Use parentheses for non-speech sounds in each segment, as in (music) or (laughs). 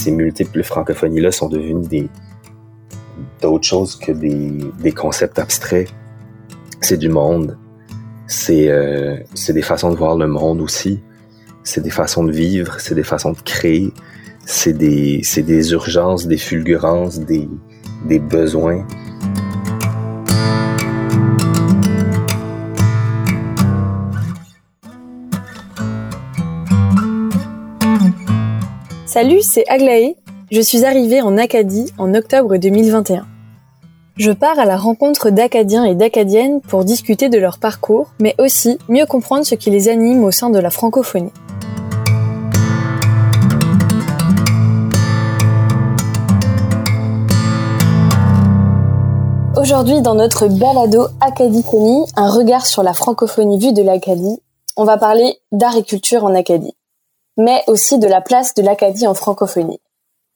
ces multiples francophonies-là sont devenues des d'autres choses que des, concepts abstraits. C'est du monde. C'est euh, des façons de voir le monde aussi. C'est des façons de vivre. C'est des façons de créer. C'est des, des urgences, des fulgurances, des, des besoins. Salut, c'est Aglaé. Je suis arrivée en Acadie en octobre 2021. Je pars à la rencontre d'Acadiens et d'Acadiennes pour discuter de leur parcours, mais aussi mieux comprendre ce qui les anime au sein de la francophonie. Aujourd'hui, dans notre balado Acadie-Conie, un regard sur la francophonie vue de l'Acadie, on va parler d'art et culture en Acadie mais aussi de la place de l'Acadie en francophonie.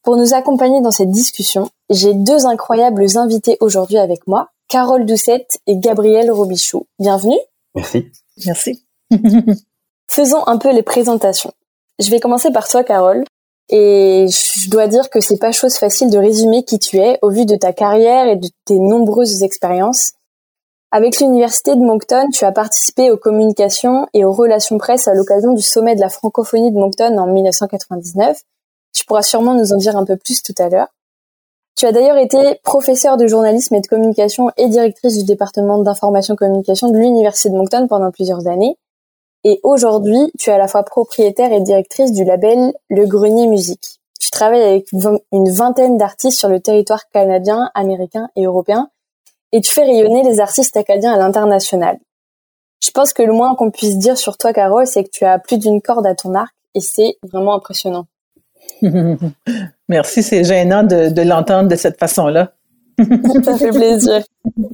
Pour nous accompagner dans cette discussion, j'ai deux incroyables invités aujourd'hui avec moi, Carole Doucette et Gabriel Robichou. Bienvenue. Merci. Merci. (laughs) Faisons un peu les présentations. Je vais commencer par toi, Carole. Et je dois dire que c'est pas chose facile de résumer qui tu es au vu de ta carrière et de tes nombreuses expériences. Avec l'Université de Moncton, tu as participé aux communications et aux relations presse à l'occasion du sommet de la francophonie de Moncton en 1999. Tu pourras sûrement nous en dire un peu plus tout à l'heure. Tu as d'ailleurs été professeur de journalisme et de communication et directrice du département d'information communication de l'Université de Moncton pendant plusieurs années. Et aujourd'hui, tu es à la fois propriétaire et directrice du label Le Grenier Musique. Tu travailles avec une vingtaine d'artistes sur le territoire canadien, américain et européen et tu fais rayonner les artistes acadiens à l'international. Je pense que le moins qu'on puisse dire sur toi, Carole, c'est que tu as plus d'une corde à ton arc et c'est vraiment impressionnant. (laughs) Merci, c'est gênant de, l'entendre de cette façon-là. (laughs) Ça fait plaisir. (laughs)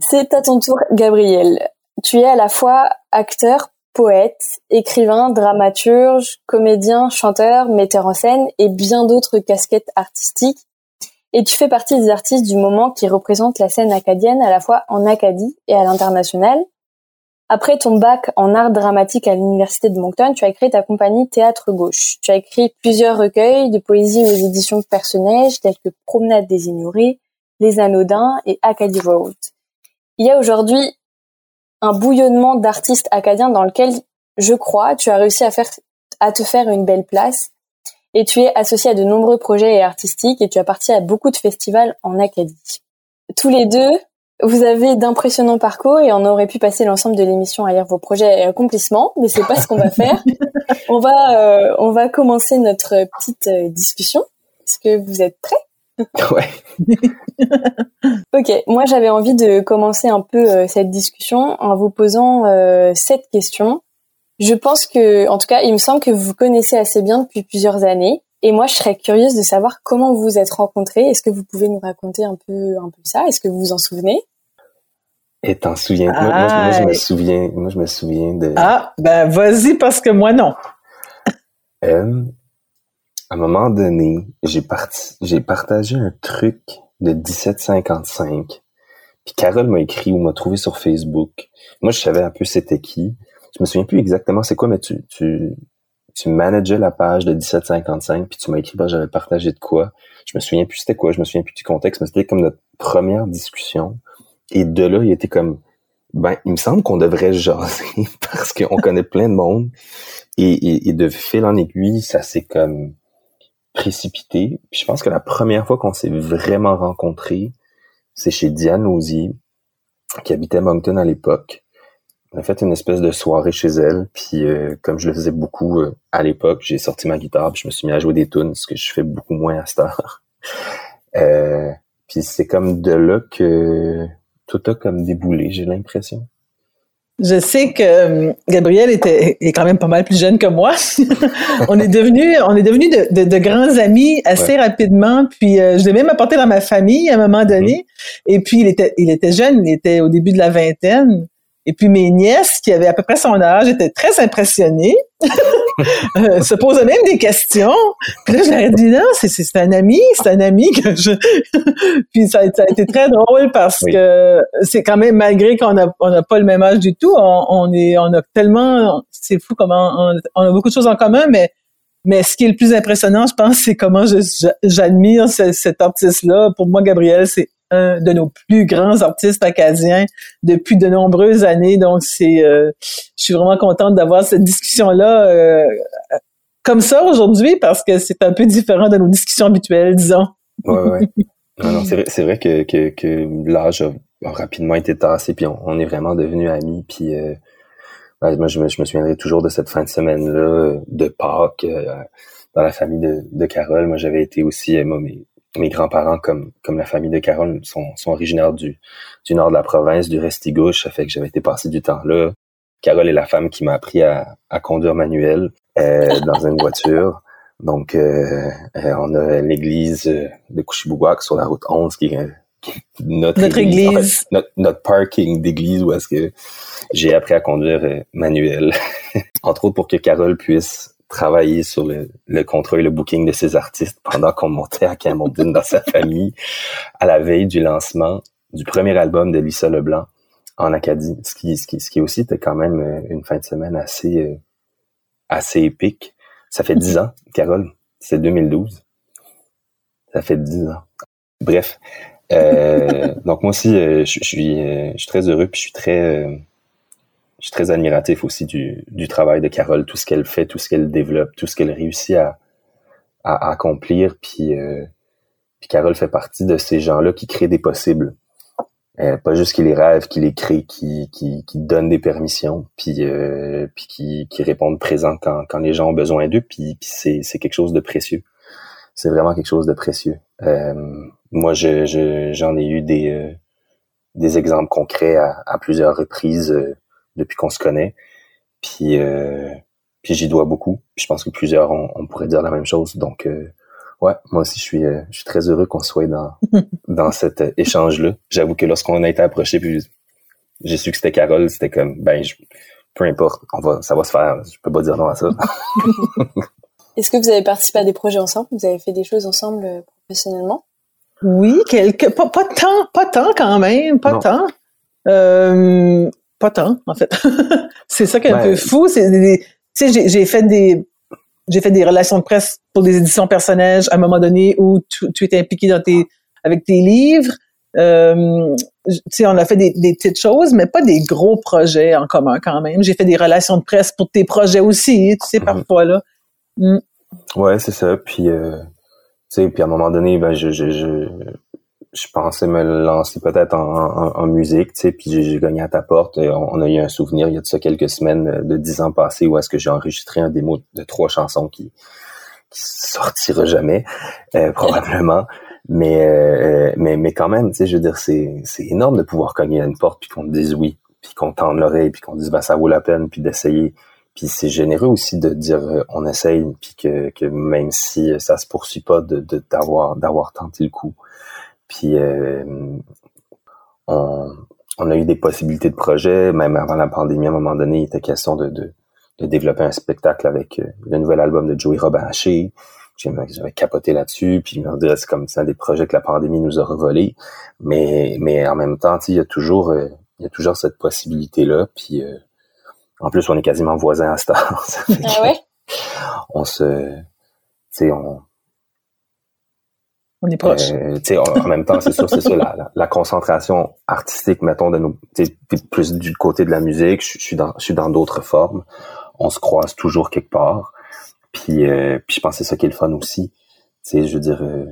C'est à ton tour, Gabriel. Tu es à la fois acteur, poète, écrivain, dramaturge, comédien, chanteur, metteur en scène et bien d'autres casquettes artistiques et tu fais partie des artistes du moment qui représentent la scène acadienne à la fois en Acadie et à l'international. Après ton bac en art dramatique à l'université de Moncton, tu as créé ta compagnie Théâtre Gauche. Tu as écrit plusieurs recueils de poésie aux éditions Personnages tels que Promenade des ignorés, Les Anodins et Acadie Road. Il y a aujourd'hui un bouillonnement d'artistes acadiens dans lequel, je crois, tu as réussi à faire, à te faire une belle place et tu es associé à de nombreux projets artistiques et tu as parti à beaucoup de festivals en Acadie. Tous les deux, vous avez d'impressionnants parcours et on aurait pu passer l'ensemble de l'émission à lire vos projets et accomplissements, mais c'est pas ce qu'on va faire. (laughs) on va euh, on va commencer notre petite euh, discussion. Est-ce que vous êtes prêts? (laughs) Ouais. (laughs) ok, moi j'avais envie de commencer un peu euh, cette discussion en vous posant cette question. Je pense que, en tout cas, il me semble que vous vous connaissez assez bien depuis plusieurs années. Et moi, je serais curieuse de savoir comment vous vous êtes rencontrés. Est-ce que vous pouvez nous raconter un peu, un peu ça? Est-ce que vous vous en souvenez? Et t'en souviens? Moi, je me souviens. Moi, je me souviens de. Ah, ben vas-y parce que moi non. Euh, à un moment donné, j'ai parti, j'ai partagé un truc de 1755. Puis Carole m'a écrit ou m'a trouvé sur Facebook. Moi, je savais un peu c'était qui je me souviens plus exactement c'est quoi, mais tu, tu, tu manageais la page de 1755, puis tu m'as écrit, bah, j'avais partagé de quoi. Je me souviens plus c'était quoi, je me souviens plus du contexte, mais c'était comme notre première discussion. Et de là, il était comme, ben, il me semble qu'on devrait jaser (laughs) parce qu'on connaît plein de monde. Et, et, de fil en aiguille, ça s'est comme précipité. Puis je pense que la première fois qu'on s'est vraiment rencontrés, c'est chez Diane Osier, qui habitait Moncton à l'époque. On a fait une espèce de soirée chez elle, puis euh, comme je le faisais beaucoup euh, à l'époque, j'ai sorti ma guitare, puis je me suis mis à jouer des tunes, ce que je fais beaucoup moins à cette heure. (laughs) Euh, puis c'est comme de là que tout a comme déboulé, j'ai l'impression. Je sais que Gabriel était est quand même pas mal plus jeune que moi. (laughs) on est devenu on est devenu de, de, grands amis assez rapidement. Puis je l'ai même apporté dans ma famille à un moment donné. Mm-hmm. Et puis il était il était jeune, il était au début de la vingtaine. Et puis mes nièces, qui avaient à peu près son âge, étaient très impressionnées, (laughs) euh, se posaient même des questions. Puis là, je leur ai dit non, c'est un ami, c'est un ami que je. (laughs) puis ça, ça, a été très drôle parce que c'est quand même malgré qu'on n'a on a pas le même âge du tout, on, est, on a tellement, c'est fou comment on, a beaucoup de choses en commun, mais Mais ce qui est le plus impressionnant, je pense, c'est comment j'admire cet artiste-là. Pour moi, Gabriel, c'est un de nos plus grands artistes acadiens depuis de nombreuses années. Donc, c'est, euh, je suis vraiment contente d'avoir cette discussion-là euh, comme ça aujourd'hui parce que c'est un peu différent de nos discussions habituelles, disons. Ouais, ouais. (laughs) non, non, c'est vrai, c'est vrai que, que, que l'âge a, rapidement été tassé, puis on, est vraiment devenus amis, puis euh, moi, je me, je me souviendrai toujours de cette fin de semaine-là, de Pâques, dans la famille de, de Carole. Moi, j'avais été aussi, moi, mes, mes grands-parents, comme, comme la famille de Carole, sont, sont originaires du, du nord de la province, du Restigouche. Ça fait que j'avais été passé du temps là. Carole est la femme qui m'a appris à, à conduire manuel euh, (laughs) dans une voiture. Donc, euh, euh on a l'église de Couchibouguac sur la route 11 qui est notre, notre église, notre, notre, parking d'église où est-ce que j'ai appris à conduire euh, manuel. (laughs) Entre autres pour que Carole puisse travailler sur le, le contrat et le booking de ses artistes pendant qu'on montait à Camondine dans sa (laughs) famille à la veille du lancement du premier album de Lisa Leblanc en Acadie. Ce qui, ce qui, ce qui aussi était quand même euh, une fin de semaine assez, euh, assez épique. Ça fait dix ans, Carole. C'est 2012. Ça fait dix ans. Bref. Euh, (laughs) donc moi aussi, je, je, suis, je suis très heureux puis je suis très je suis très admiratif aussi du, du travail de Carole, tout ce qu'elle fait, tout ce qu'elle développe, tout ce qu'elle réussit à, à, accomplir. Puis, euh, puis Carole fait partie de ces gens-là qui créent des possibles. Euh, pas juste qui les rêvent, qui les créent, qui, qui, donnent des permissions, puis, euh, puis qui, qui répondent présent quand, quand les gens ont besoin d'eux. Puis, puis c'est, quelque chose de précieux. C'est vraiment quelque chose de précieux. Moi, je, je, j'en ai eu des, des exemples concrets à plusieurs reprises depuis qu'on se connaît. Puis, euh, puis j'y dois beaucoup. je pense que plusieurs, on, pourrait dire la même chose. Donc, euh, ouais, moi aussi, je suis, euh, je suis très heureux qu'on soit dans, (laughs) dans cet échange-là. J'avoue que lorsqu'on a été approché, puis j'ai su que c'était Carole, c'était comme, ben, peu importe, on va, ça va se faire. Je peux pas dire non à ça. (laughs) Est-ce que vous avez participé à des projets ensemble? Vous avez fait des choses ensemble professionnellement? Oui, quelques, pas, pas tant, pas tant quand même, pas tant. Euh, pas tant, en fait. (laughs) c'est ça qui est un peu fou. C'est tu sais, j'ai fait des j'ai fait des relations de presse pour des éditions personnages à un moment donné où tu, tu étais impliqué dans tes avec tes livres. Euh, tu sais, on a fait des, des, petites choses, mais pas des gros projets en commun quand même. J'ai fait des relations de presse pour tes projets aussi, tu sais, mm-hmm. parfois là. Mm. Ouais, c'est ça. Puis, euh, tu sais, puis à un moment donné, ben, je, je, je, je pensais me lancer peut-être en, musique, tu sais, puis j'ai gagné à ta porte. On a eu un souvenir il y a de ça quelques semaines euh, de dix ans passés où est-ce que j'ai enregistré un démo de trois chansons qui qui sortira jamais euh, probablement. (laughs) Mais, euh, mais mais quand même, tu sais, je veux dire, c'est c'est énorme de pouvoir cogner à une porte puis qu'on te dise oui, puis qu'on tende l'oreille puis qu'on dise bah ça vaut la peine puis d'essayer. Puis c'est généreux aussi de dire on essaye puis que, que même si ça se poursuit pas de d'avoir d'avoir tenté le coup. Puis euh, on, on, a eu des possibilités de projets, même avant la pandémie, à un moment donné, il était question de, de, de développer un spectacle avec euh, le nouvel album de Joey Robin Haché. J'avais capoté là-dessus, puis on dirait c'est comme ça des projets que la pandémie nous a revolés. Mais, mais en même temps, il y a toujours euh, il y a toujours cette possibilité-là. Puis en plus, on est quasiment voisins à Star. (laughs) ah ouais? On se. Tu sais, on, on est proche. Euh, en, même temps, c'est sûr, c'est ça, la, concentration artistique, mettons, de nous, plus du côté de la musique, je, suis dans, d'autres formes. On se croise toujours quelque part. Puis, euh, puis je pense que c'est ça qui est le fun aussi. Tu je veux dire, euh,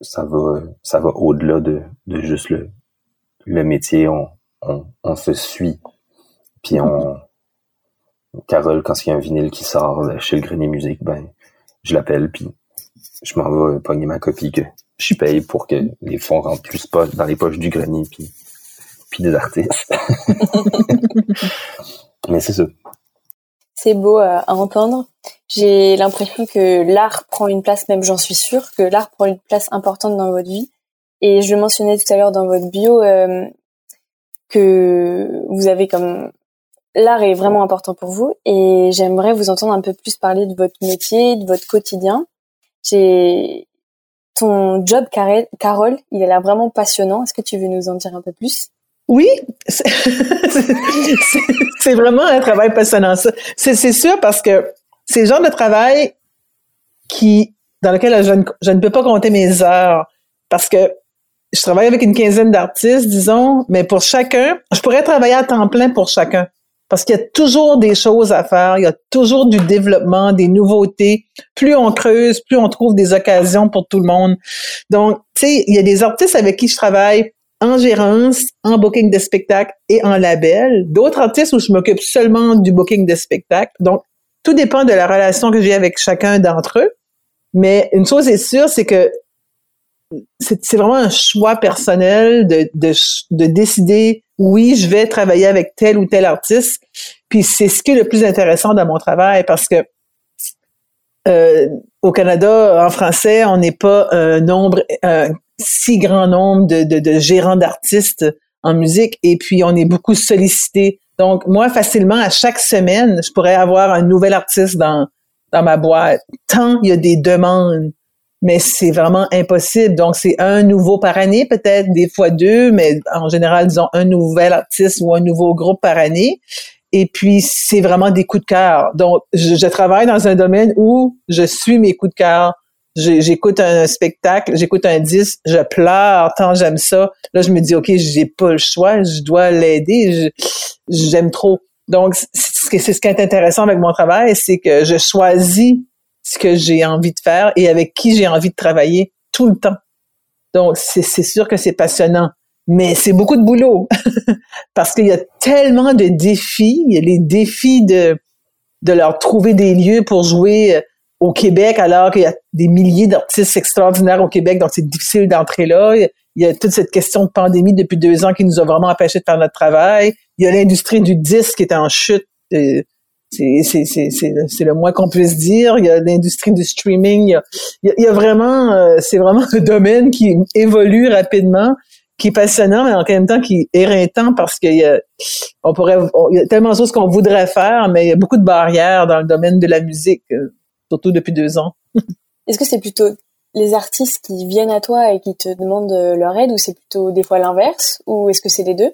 ça va, ça va au-delà de, de juste le, le métier. On, on, on se suit. Puis on, Carole, quand il y a un vinyle qui sort chez le Grenier Musique, ben, je l'appelle, puis je m'en vais pogner ma copie que je paye pour que les fonds rentrent plus pas dans les poches du grenier puis, puis des artistes. (laughs) Mais c'est ça. C'est beau euh, à entendre. J'ai l'impression que l'art prend une place, même j'en suis sûre, que l'art prend une place importante dans votre vie. Et je le mentionnais tout à l'heure dans votre bio, euh, que vous avez comme l'art est vraiment important pour vous et j'aimerais vous entendre un peu plus parler de votre métier, de votre quotidien j'ai ton job, Carole, il a l'air vraiment passionnant. Est-ce que tu veux nous en dire un peu plus? Oui, (laughs) c'est vraiment un travail passionnant. C'est sûr parce que c'est le genre de travail qui dans lequel je ne peux pas compter mes heures parce que je travaille avec une quinzaine d'artistes, disons, mais pour chacun, je pourrais travailler à temps plein pour chacun. Parce qu'il y a toujours des choses à faire, il y a toujours du développement, des nouveautés. Plus on creuse, plus on trouve des occasions pour tout le monde. Donc, tu sais, il y a des artistes avec qui je travaille en gérance, en booking de spectacle et en label. D'autres artistes où je m'occupe seulement du booking de spectacle. Donc, tout dépend de la relation que j'ai avec chacun d'entre eux. Mais une chose est sûre, c'est que c'est vraiment un choix personnel de, de, de, décider, oui, je vais travailler avec tel ou tel artiste. Puis c'est ce qui est le plus intéressant dans mon travail parce que euh, au Canada, en français, on n'est pas un nombre, un si grand nombre de, de, de gérants d'artistes en musique et puis on est beaucoup sollicité. Donc, moi, facilement, à chaque semaine, je pourrais avoir un nouvel artiste dans, dans ma boîte. Tant il y a des demandes mais c'est vraiment impossible. Donc, c'est un nouveau par année, peut-être des fois deux, mais en général, disons un nouvel artiste ou un nouveau groupe par année. Et puis, c'est vraiment des coups de cœur. Donc, je, travaille dans un domaine où je suis mes coups de cœur. J'écoute un spectacle, j'écoute un disque, je pleure tant j'aime ça. Là, je me dis, OK, j'ai pas le choix, je dois l'aider, j'aime trop. Donc, c'est ce qui est intéressant avec mon travail, c'est que je choisis ce que j'ai envie de faire et avec qui j'ai envie de travailler tout le temps. Donc, c'est sûr que c'est passionnant, mais c'est beaucoup de boulot (laughs) parce qu'il y a tellement de défis. Il y a les défis de, de leur trouver des lieux pour jouer euh, au Québec alors qu'il y a des milliers d'artistes extraordinaires au Québec, donc c'est difficile d'entrer là. Il y a toute cette question de pandémie depuis deux ans qui nous a vraiment empêché de faire notre travail. Il y a l'industrie du disque qui est en chute. Euh, c'est le moins qu'on puisse dire. Il y a l'industrie du streaming. Il y a, vraiment, euh, c'est vraiment (laughs) un domaine qui évolue rapidement, qui est passionnant, mais en même temps qui est éreintant parce qu'il y a, on pourrait, il y a tellement de choses qu'on voudrait faire, mais il y a beaucoup de barrières dans le domaine de la musique, euh, surtout depuis deux ans. (laughs) Est-ce que c'est plutôt les artistes qui viennent à toi et qui te demandent leur aide, ou c'est plutôt des fois l'inverse, ou est-ce que c'est les deux?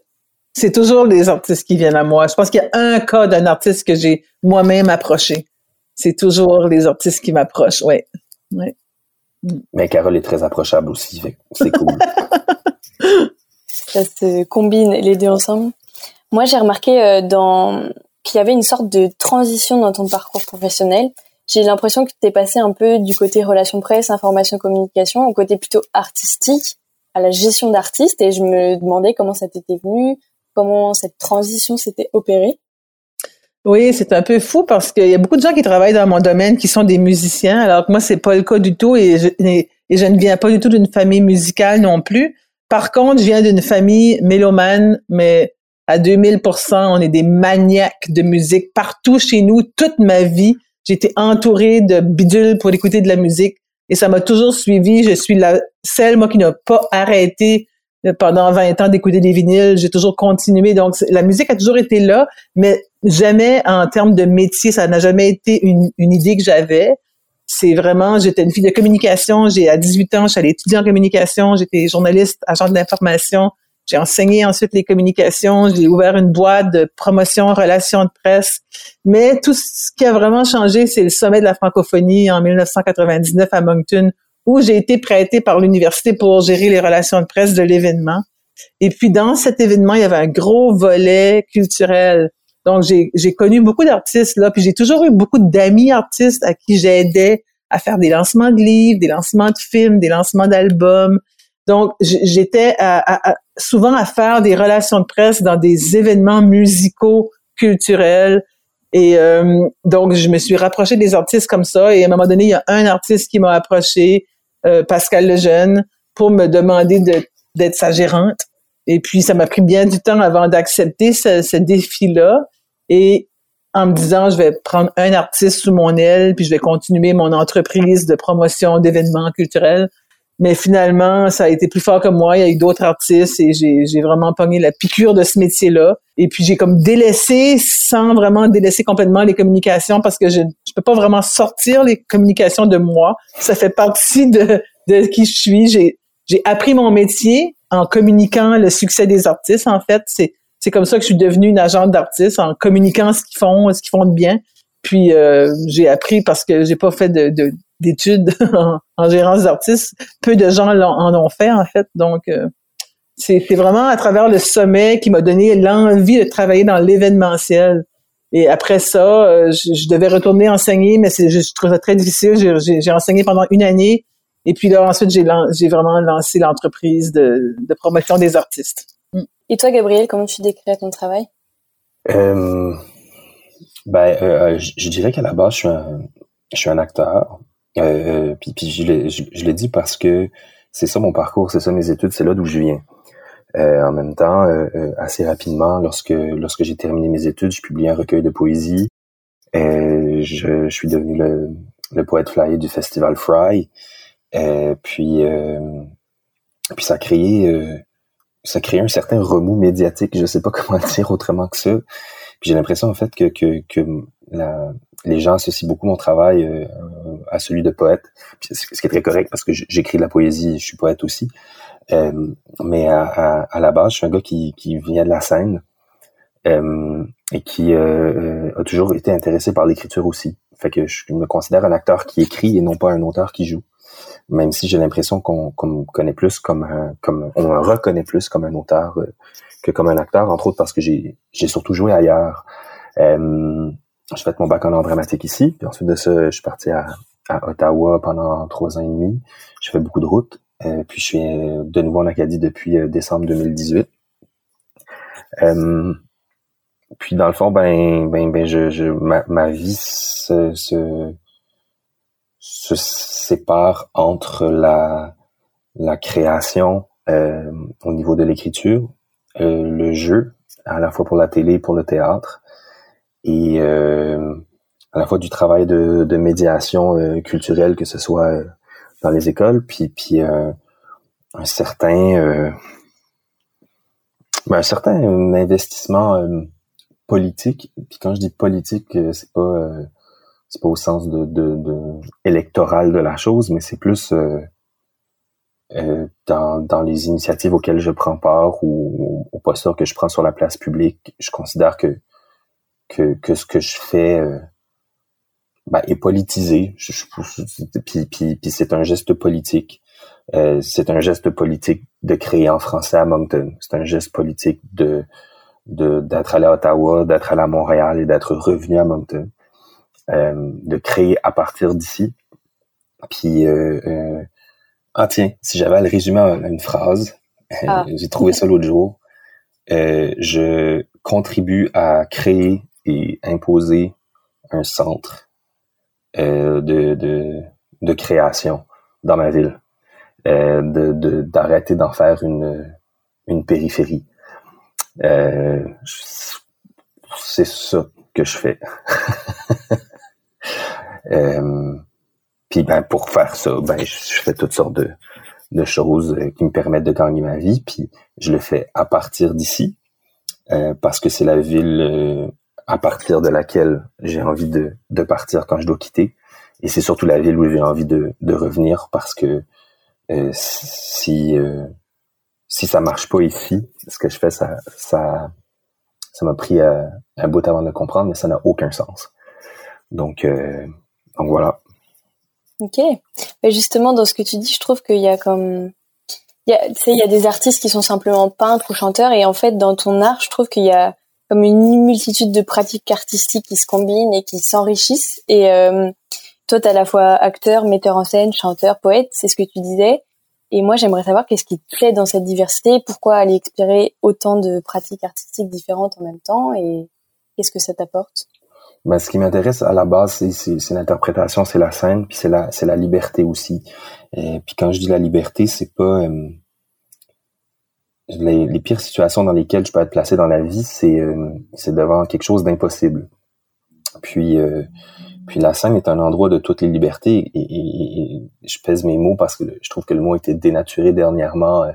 C'est toujours les artistes qui viennent à moi. Je pense qu'il y a un cas d'un artiste que j'ai moi-même approché. C'est toujours les artistes qui m'approchent, oui. Ouais. Mais Carole est très approchable aussi, c'est cool. (laughs) Ça se combine les deux ensemble. Moi, j'ai remarqué euh, dans qu'il y avait une sorte de transition dans ton parcours professionnel. J'ai l'impression que tu es passé un peu du côté relations presse, information, communication, au côté plutôt artistique, à la gestion d'artistes, et je me demandais comment ça t'était venu, comment cette transition s'était opérée? Oui, c'est un peu fou parce qu'il y a beaucoup de gens qui travaillent dans mon domaine qui sont des musiciens, alors que moi, c'est pas le cas du tout et je, ne viens pas du tout d'une famille musicale non plus. Par contre, je viens d'une famille mélomane, mais à 2000% on est des maniaques de musique partout chez nous. Toute ma vie, j'ai été entourée de bidules pour écouter de la musique et ça m'a toujours suivi. Je suis la seule, moi, qui n'a pas arrêté pendant 20 ans d'écouter des vinyles, j'ai toujours continué. Donc, la musique a toujours été là, mais jamais en termes de métier, ça n'a jamais été une, une idée que j'avais. C'est vraiment, j'étais une fille de communication. J'ai à 18 ans, allée étudier en communication. J'étais journaliste, agent de l'information. J'ai enseigné ensuite les communications. J'ai ouvert une boîte de promotion, relations de presse. Mais tout ce qui a vraiment changé, c'est le sommet de la francophonie en 1999 à Moncton, où j'ai été prêtée par l'université pour gérer les relations de presse de l'événement. Et puis dans cet événement, il y avait un gros volet culturel. Donc j'ai connu beaucoup d'artistes là, puis j'ai toujours eu beaucoup d'amis artistes à qui j'aidais à faire des lancements de livres, des lancements de films, des lancements d'albums. Donc j'étais souvent à faire des relations de presse dans des événements musicaux, culturels. Et euh, donc, je me suis rapprochée des artistes comme ça. Et à un moment donné, il y a un artiste qui m'a approché euh, Pascal Lejeune pour me demander d'être sa gérante. Et puis, ça m'a pris bien du temps avant d'accepter ce, défi-là. Et en me disant, je vais prendre un artiste sous mon aile, puis je vais continuer mon entreprise de promotion d'événements culturels. Mais finalement, ça a été plus fort que moi. Il y a eu d'autres artistes et j'ai vraiment pogné la piqûre de ce métier-là. Et puis j'ai comme délaissé, sans vraiment délaisser complètement les communications, parce que je ne peux pas vraiment sortir les communications de moi. Ça fait partie de, de qui je suis. J'ai appris mon métier en communiquant le succès des artistes. En fait, c'est c'est comme ça que je suis devenue une agente d'artistes en communiquant ce qu'ils font, ce qu'ils font de bien. Puis euh, j'ai appris parce que j'ai pas fait de, de d'études (laughs) en, gérance d'artistes. Peu de gens en, ont fait, en fait. Donc, euh, c'est vraiment à travers le sommet qui m'a donné l'envie de travailler dans l'événementiel. Et après ça, euh, je, devais retourner enseigner, mais je, je trouvais ça très difficile. J'ai enseigné pendant une année. Et puis là, ensuite, j'ai vraiment lancé l'entreprise de, de, promotion des artistes. Mm. Et toi, Gabriel, comment tu décris ton travail? Euh, ben, euh, je, dirais qu'à la base, je suis un, je suis un acteur. Euh, puis, puis je, le, je, le dis parce que c'est ça mon parcours, c'est ça mes études, c'est là d'où je viens. Euh, en même temps, euh, euh, assez rapidement, lorsque lorsque j'ai terminé mes études, je publié un recueil de poésie. Euh, je, je, suis devenu le, le poète flyer du festival Fry. puis puis ça a créé ça a créé un certain remous médiatique. Je sais pas (laughs) comment le dire autrement que ça. Puis j'ai l'impression en fait que que, que la, les gens associent beaucoup mon travail à celui de poète, ce qui est très correct parce que j'écris de la poésie, je suis poète aussi. Euh, mais à, la base, je suis un gars qui, vient de la scène euh, et qui euh, a toujours été intéressé par l'écriture aussi. Fait que je me considère un acteur qui écrit et non pas un auteur qui joue. Même si j'ai l'impression qu'on me connaît plus comme un, on me reconnaît plus comme un auteur que comme un acteur, entre autres parce que j'ai surtout joué ailleurs. Euh, j'ai fait mon bac en dramatique ici, puis ensuite de ça, je suis parti à, Ottawa pendant trois ans et demi. J'ai fait beaucoup de routes. Euh, puis je suis euh, de nouveau en Acadie depuis euh, décembre 2018. puis dans le fond, ben, ben, ben, je, je ma, ma vie se, se, se, sépare entre la, la création au niveau de l'écriture, le jeu, à la fois pour la télé et pour le théâtre, et à la fois du travail de, médiation culturelle, que ce soit dans les écoles, puis puis euh, un certain euh, ben, un certain investissement euh, politique. Puis quand je dis politique, c'est pas c'est pas au sens de, électoral de la chose, mais c'est plus dans, dans les initiatives auxquelles je prends part ou au postures que je prends sur la place publique, je considère que que, que ce que je fais ben, est politisé. Je, puis, puis, puis c'est un geste politique. Euh, c'est un geste politique de créer en français à Moncton. C'est un geste politique de d'être allé à Ottawa, d'être allé à Montréal et d'être revenu à Moncton. Euh, de créer à partir d'ici. Puis euh, euh ah tiens, si j'avais à le résumer en une phrase, ah. j'ai trouvé ça l'autre jour. je contribue à créer et imposer un centre euh, de, de, création dans ma ville, euh, d'arrêter d'en faire une, une périphérie. Euh, c'est ça que je fais. (laughs) puis ben pour faire ça, ben je fais toutes sortes de, de choses qui me permettent de gagner ma vie. Puis je le fais à partir d'ici parce que c'est la ville à partir de laquelle j'ai envie de, de partir quand je dois quitter. Et c'est surtout la ville où j'ai envie de, de revenir parce que euh, si euh, si ça marche pas ici, ce que je fais, ça ça ça m'a pris euh, un bout avant de le comprendre, mais ça n'a aucun sens. Donc euh, donc voilà. Ok. Justement, dans ce que tu dis, je trouve qu'il y a comme il y a, il y a des artistes qui sont simplement peintres ou chanteurs, et en fait, dans ton art, je trouve qu'il y a comme une multitude de pratiques artistiques qui se combinent et qui s'enrichissent. Et euh, toi, tu à la fois acteur, metteur en scène, chanteur, poète, c'est ce que tu disais. Et moi, j'aimerais savoir qu'est-ce qui te plaît dans cette diversité, pourquoi aller explorer autant de pratiques artistiques différentes en même temps et qu'est-ce que ça t'apporte? Ben, ce qui m'intéresse à la base, c'est l'interprétation, c'est la scène, puis c'est la, la liberté aussi. Et puis quand je dis la liberté, c'est pas euh, les, les, pires situations dans lesquelles je peux être placé dans la vie, c'est euh, c'est devant quelque chose d'impossible. Puis euh, puis la scène est un endroit de toutes les libertés et, je pèse mes mots parce que je trouve que le mot a été dénaturé dernièrement euh,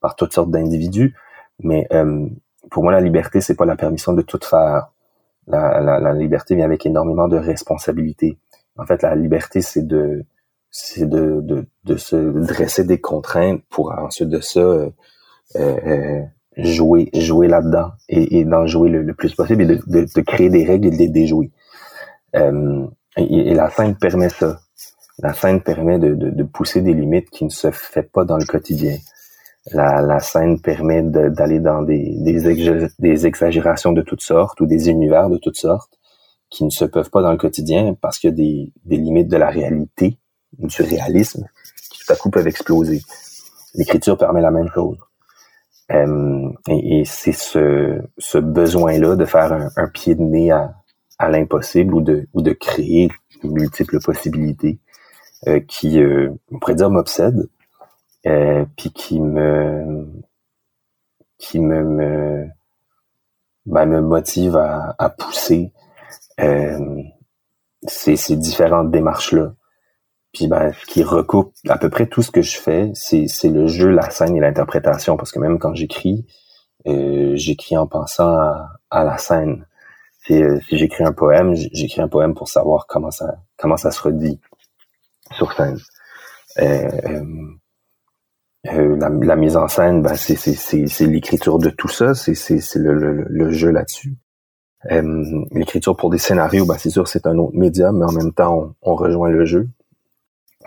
par toutes sortes d'individus. Mais pour moi, la liberté, c'est pas la permission de tout faire. La, la, la, liberté vient avec énormément de responsabilités. En fait, la liberté, c'est de c'est de, de, de, se dresser des contraintes pour ensuite de ça euh, euh, jouer jouer là-dedans et, et d'en jouer le, plus possible et de, de, créer des règles et de les déjouer. Euh, et, la scène permet ça. La scène permet de, de, de, pousser des limites qui ne se fait pas dans le quotidien. La, la scène permet d'aller dans des, des, des exagérations de toutes sortes ou des univers de toutes sortes qui ne se peuvent pas dans le quotidien parce qu'il y a des, des limites de la réalité, du réalisme, qui tout à coup peuvent exploser. L'écriture permet la même chose. Euh, et, et c'est ce, ce besoin-là de faire un, pied de nez à, à l'impossible ou de, ou de créer multiples possibilités euh, qui, euh, on pourrait dire, m'obsède, euh, puis qui me, qui me, me, ben, me motive à, à pousser euh, ces, ces différentes démarches-là. Ben, qui recoupe à peu près tout ce que je fais, c'est, le jeu, la scène et l'interprétation. Parce que même quand j'écris, euh, j'écris en pensant à, à la scène. Si, euh, si j'écris un poème, j'écris un poème pour savoir comment ça comment ça se redit sur scène. Euh, euh, euh la, la, mise en scène, ben, c'est, l'écriture de tout ça, c'est, le, le, le, jeu là-dessus. Euh, l'écriture pour des scénarios, ben, c'est sûr c'est un autre médium, mais en même temps on rejoint le jeu.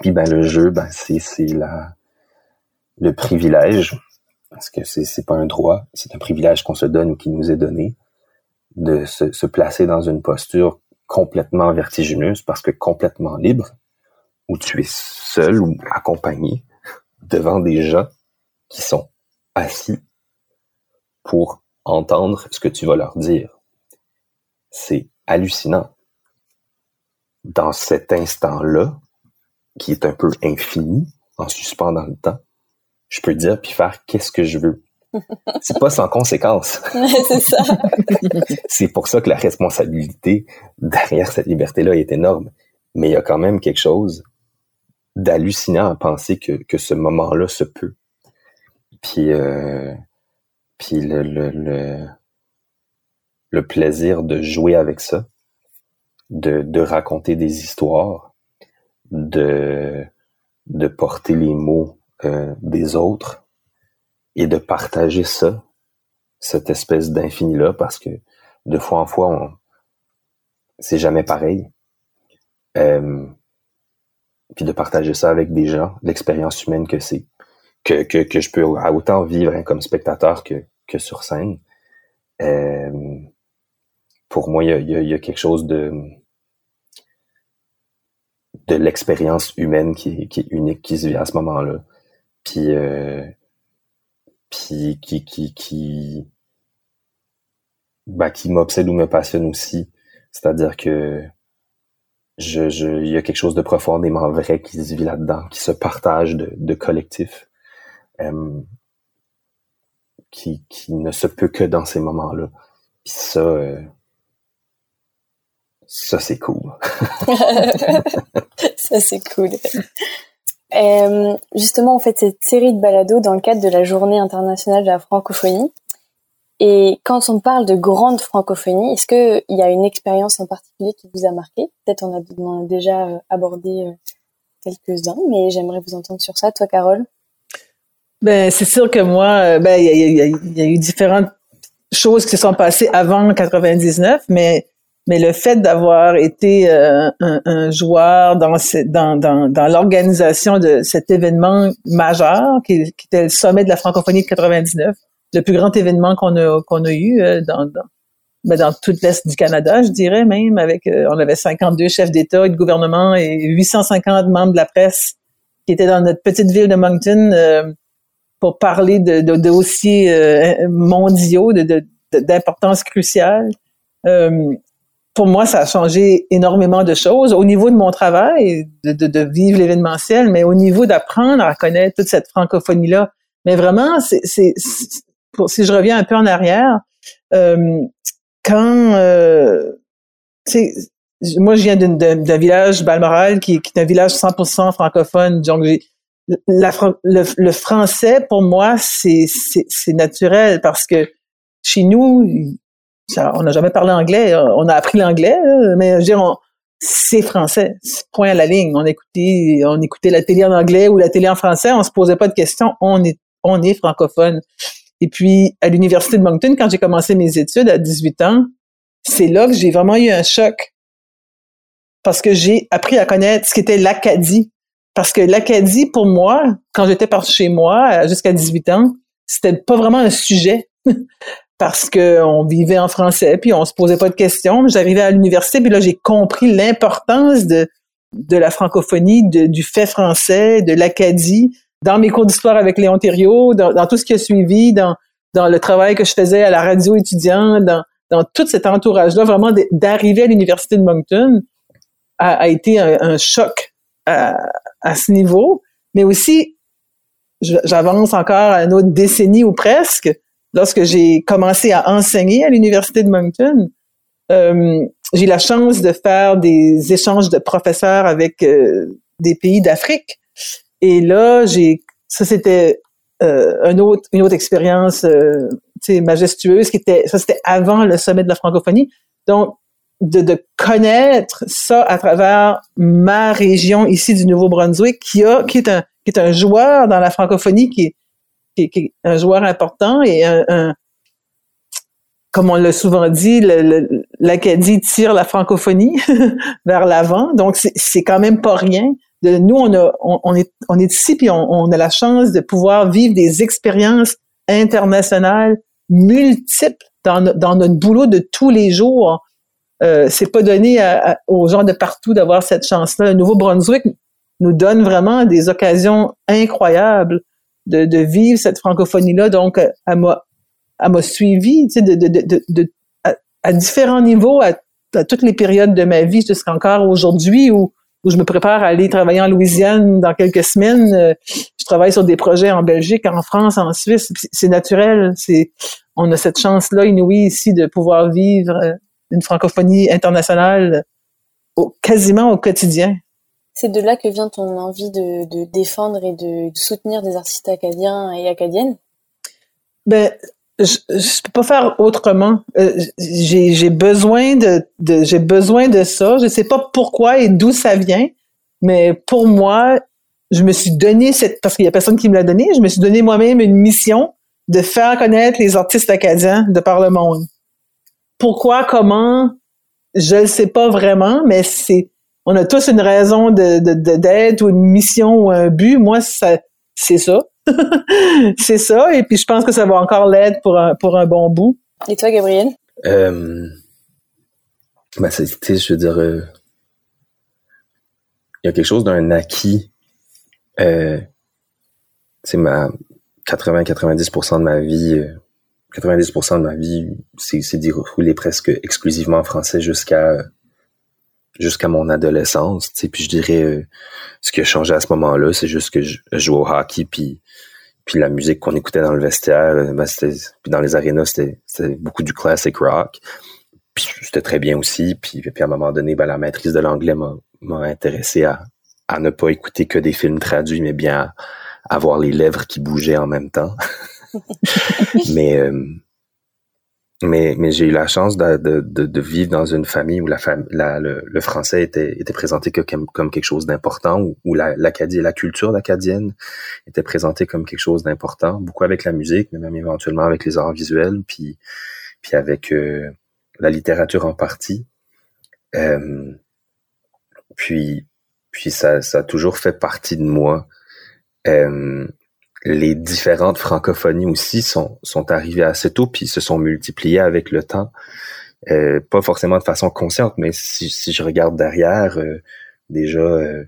Puis ben le jeu, ben c'est c'est la le privilège parce que c'est c'est pas un droit, c'est un privilège qu'on se donne ou qui nous est donné de se, se placer dans une posture complètement vertigineuse parce que complètement libre où tu es seul ou accompagné devant des gens qui sont assis pour entendre ce que tu vas leur dire. C'est hallucinant. Dans cet instant-là, qui est un peu infini, en suspens dans le temps, je peux dire puis faire qu'est-ce que je veux. (laughs) C'est pas sans conséquence. (laughs) c'est ça. (laughs) c'est pour ça que la responsabilité derrière cette liberté-là est énorme. Mais il y a quand même quelque chose d'hallucinant à penser que, que ce moment-là se peut. Puis, euh, puis le, le, le, le, plaisir de jouer avec ça, de, de raconter des histoires, de, de porter les mots euh, des autres et de partager ça, cette espèce d'infini-là, parce que de fois en fois, on, c'est jamais pareil. Euh, puis de partager ça avec des gens, l'expérience humaine que c'est, que, que, que je peux autant vivre hein, comme spectateur que, que sur scène. Euh, pour moi, il y a, y, a, y a, quelque chose de de l'expérience humaine qui, est unique, qui se vit à ce moment-là. Puis, euh, puis qui, qui, qui, bah, qui m'obsède ou me passionne aussi. C'est-à-dire que je, je, il y a quelque chose de profondément vrai qui se vit là-dedans, qui se partage de, de collectif, euh, qui, qui ne se peut que dans ces moments-là. Puis ça, euh, ça c'est cool. (laughs) ça c'est cool. Euh, justement, on fait cette série de balados dans le cadre de la Journée internationale de la francophonie. Et quand on parle de grande francophonie, est-ce qu'il y a une expérience en particulier qui vous a marqué? Peut-être on a, déjà euh, abordé euh, quelques-uns, mais j'aimerais vous entendre sur ça. Toi, Carole? Ben, c'est sûr que moi, ben, il y, y, y a, eu différentes choses qui se sont passées avant 99, mais mais le fait d'avoir été euh, un, un, joueur dans, dans, dans, dans l'organisation de cet événement majeur, qui, qui, était le sommet de la francophonie de 99, le plus grand événement qu'on a, qu'on a eu euh, dans, dans, ben dans tout l'Est du Canada, je dirais même, avec, euh, on avait 52 chefs d'État et de gouvernement et 850 membres de la presse qui étaient dans notre petite ville de Moncton pour parler de, de, dossiers mondiaux, de, d'importance cruciale. Euh, pour moi, ça a changé énormément de choses au niveau de mon travail, de, de, de vivre l'événementiel, mais au niveau d'apprendre à connaître toute cette francophonie-là. Mais vraiment, c'est, c'est, si je reviens un peu en arrière, euh, quand, euh, moi, je viens d'un, village, Balmoral, qui, qui, est un village 100% francophone, donc la, le, le, français, pour moi, c'est, c'est, c'est naturel parce que chez nous, on n'a jamais parlé anglais. Euh, on a appris l'anglais, mais je veux dire, c'est français. Point à la ligne. On écoutait, on la télé en anglais ou la télé en français. On se posait pas de questions. On est, on francophone. Et puis, à l'université de Moncton, quand j'ai commencé mes études à 18 ans, c'est là que j'ai vraiment eu un choc parce que j'ai appris à connaître ce qu'était l'Acadie. Parce que l'Acadie, pour moi, quand j'étais par chez moi, jusqu'à 18 ans, c'était pas vraiment un sujet. (laughs) parce que on vivait en français, puis on se posait pas de questions. J'arrivais à l'université, puis là, j'ai compris l'importance de, de la francophonie, du fait français, de l'Acadie, dans mes cours d'histoire avec Léon Thériault, dans, tout ce qui a suivi, dans, dans le travail que je faisais à la radio étudiante, dans, dans tout cet entourage-là, vraiment d'arriver à l'université de Moncton a, a été un, un choc à, à, ce niveau, mais aussi j'avance encore à une autre décennie ou presque, lorsque j'ai commencé à enseigner à l'université de Moncton, euh, j'ai la chance de faire des échanges de professeurs avec euh, des pays d'Afrique. Et là, j'ai ça c'était euh, une autre expérience euh, majestueuse qui était ça c'était avant le sommet de la francophonie. Donc de, connaître ça à travers ma région ici du Nouveau-Brunswick qui est un qui est un joueur dans la francophonie qui qui est, un joueur important et un, comme on l'a souvent dit, l'Acadie tire la francophonie (laughs) vers l'avant. Donc, c'est quand même pas rien. Nous, on, est, ici, puis on, a la chance de pouvoir vivre des expériences internationales multiples dans, dans notre boulot de tous les jours. Euh, c'est pas donné aux gens de partout d'avoir cette chance-là. Le Nouveau-Brunswick nous donne vraiment des occasions incroyables de, vivre cette francophonie-là. Donc, elle m'a suivi, de, de, de, à, à, différents niveaux, à, toutes les périodes de ma vie, jusqu'encore aujourd'hui où, où je me prépare à aller travailler en Louisiane dans quelques semaines. Euh, je travaille sur des projets en Belgique, en France, en Suisse. C'est naturel. C'est, on a cette chance-là inouïe ici de pouvoir vivre euh, une francophonie internationale quasiment au quotidien. C'est de là que vient ton envie de, défendre et de, soutenir des artistes acadiens et acadiennes? Ben, je, je peux pas faire autrement. Euh, j'ai besoin de, j'ai besoin de ça. Je sais pas pourquoi et d'où ça vient, mais pour moi, je me suis donné cette parce qu'il y a personne qui me l'a donné. Je me suis donné moi-même une mission de faire connaître les artistes acadiens de par le monde. Pourquoi, comment, je ne sais pas vraiment, mais c'est on a tous une raison de d'être de, ou une mission ou un but. Moi, ça c'est ça. (laughs) c'est ça. Et puis, je pense que ça va encore l'aider pour un, pour un bon bout. Et toi, Gabriel? Euh, ben, c'est, je veux dire, euh, il y a quelque chose d'un acquis. Euh, c'est ma 80-90% de ma vie, 90% euh, de ma vie, c'est, c'est déroulé presque exclusivement en français jusqu'à jusqu'à mon adolescence. Tu sais, puis je dirais, euh, ce qui a changé à ce moment-là, c'est juste que je, jouais au hockey, puis puis la musique qu'on écoutait dans le vestiaire, euh, ben c'était, puis dans les arénas, c'était, c'était beaucoup du classic rock. Puis c'était très bien aussi. Puis, puis à un moment donné, ben, la maîtrise de l'anglais m'a, m'a intéressé à, à ne pas écouter que des films traduits, mais bien à, avoir les lèvres qui bougeaient en même temps. (laughs) (laughs) mais euh, mais, mais j'ai eu la chance de, de, de, vivre dans une famille où la, la le, le, français était, était présenté que, comme, comme quelque chose d'important, où, où et la culture acadienne était présentée comme quelque chose d'important, beaucoup avec la musique, mais même éventuellement avec les arts visuels, puis, puis avec euh, la littérature en partie. Euh, puis, puis ça, ça a toujours fait partie de moi. Euh, les différentes francophonies aussi sont, sont arrivées assez tôt puis se sont multipliées avec le temps. Euh, pas forcément de façon consciente, mais si, si je regarde derrière, euh, déjà, euh,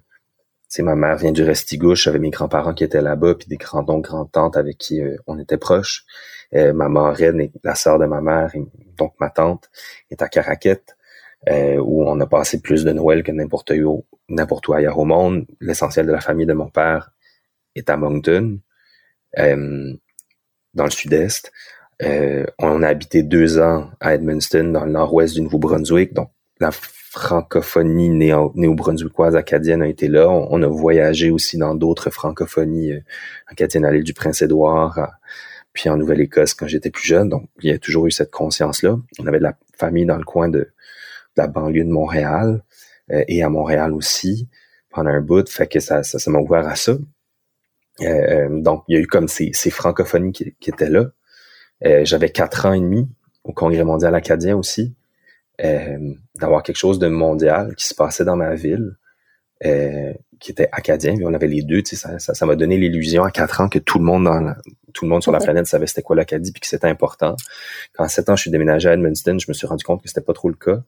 ma mère vient du Restigouche, j'avais mes grands-parents qui étaient là-bas, puis des grands-oncles, grandes-tantes avec qui euh, on était proches. Euh, ma marraine, la sœur de ma mère, donc ma tante, est à Caraquette, où on a passé plus de Noël que n'importe où, n'importe où ailleurs au monde. L'essentiel de la famille de mon père est à Moncton. Euh, dans le sud-est. Euh, on a habité deux ans à Edmundston, dans le nord-ouest du Nouveau-Brunswick. Donc, la francophonie néo-brunswickoise acadienne a été là. On, a voyagé aussi dans d'autres francophonies euh, acadiennes à l'île du Prince-Édouard, puis en Nouvelle-Écosse quand j'étais plus jeune. Donc, il y a toujours eu cette conscience-là. On avait de la famille dans le coin de, la banlieue de Montréal et à Montréal aussi pendant un bout. Fait que ça, ça m'a ouvert à ça. Euh, euh, donc, il y a eu comme ces, ces francophonies qui, qui, étaient là. Euh, j'avais quatre ans et demi au Congrès mondial acadien aussi. euh, d'avoir quelque chose de mondial qui se passait dans ma ville, euh, qui était acadien. on avait les deux. Ça, ça, ça m'a donné l'illusion à quatre ans que tout le monde dans tout le monde sur la planète savait c'était quoi l'Acadie puis que c'était important. Quand à sept ans, je suis déménagé à Edmundston, je me suis rendu compte que c'était pas trop le cas.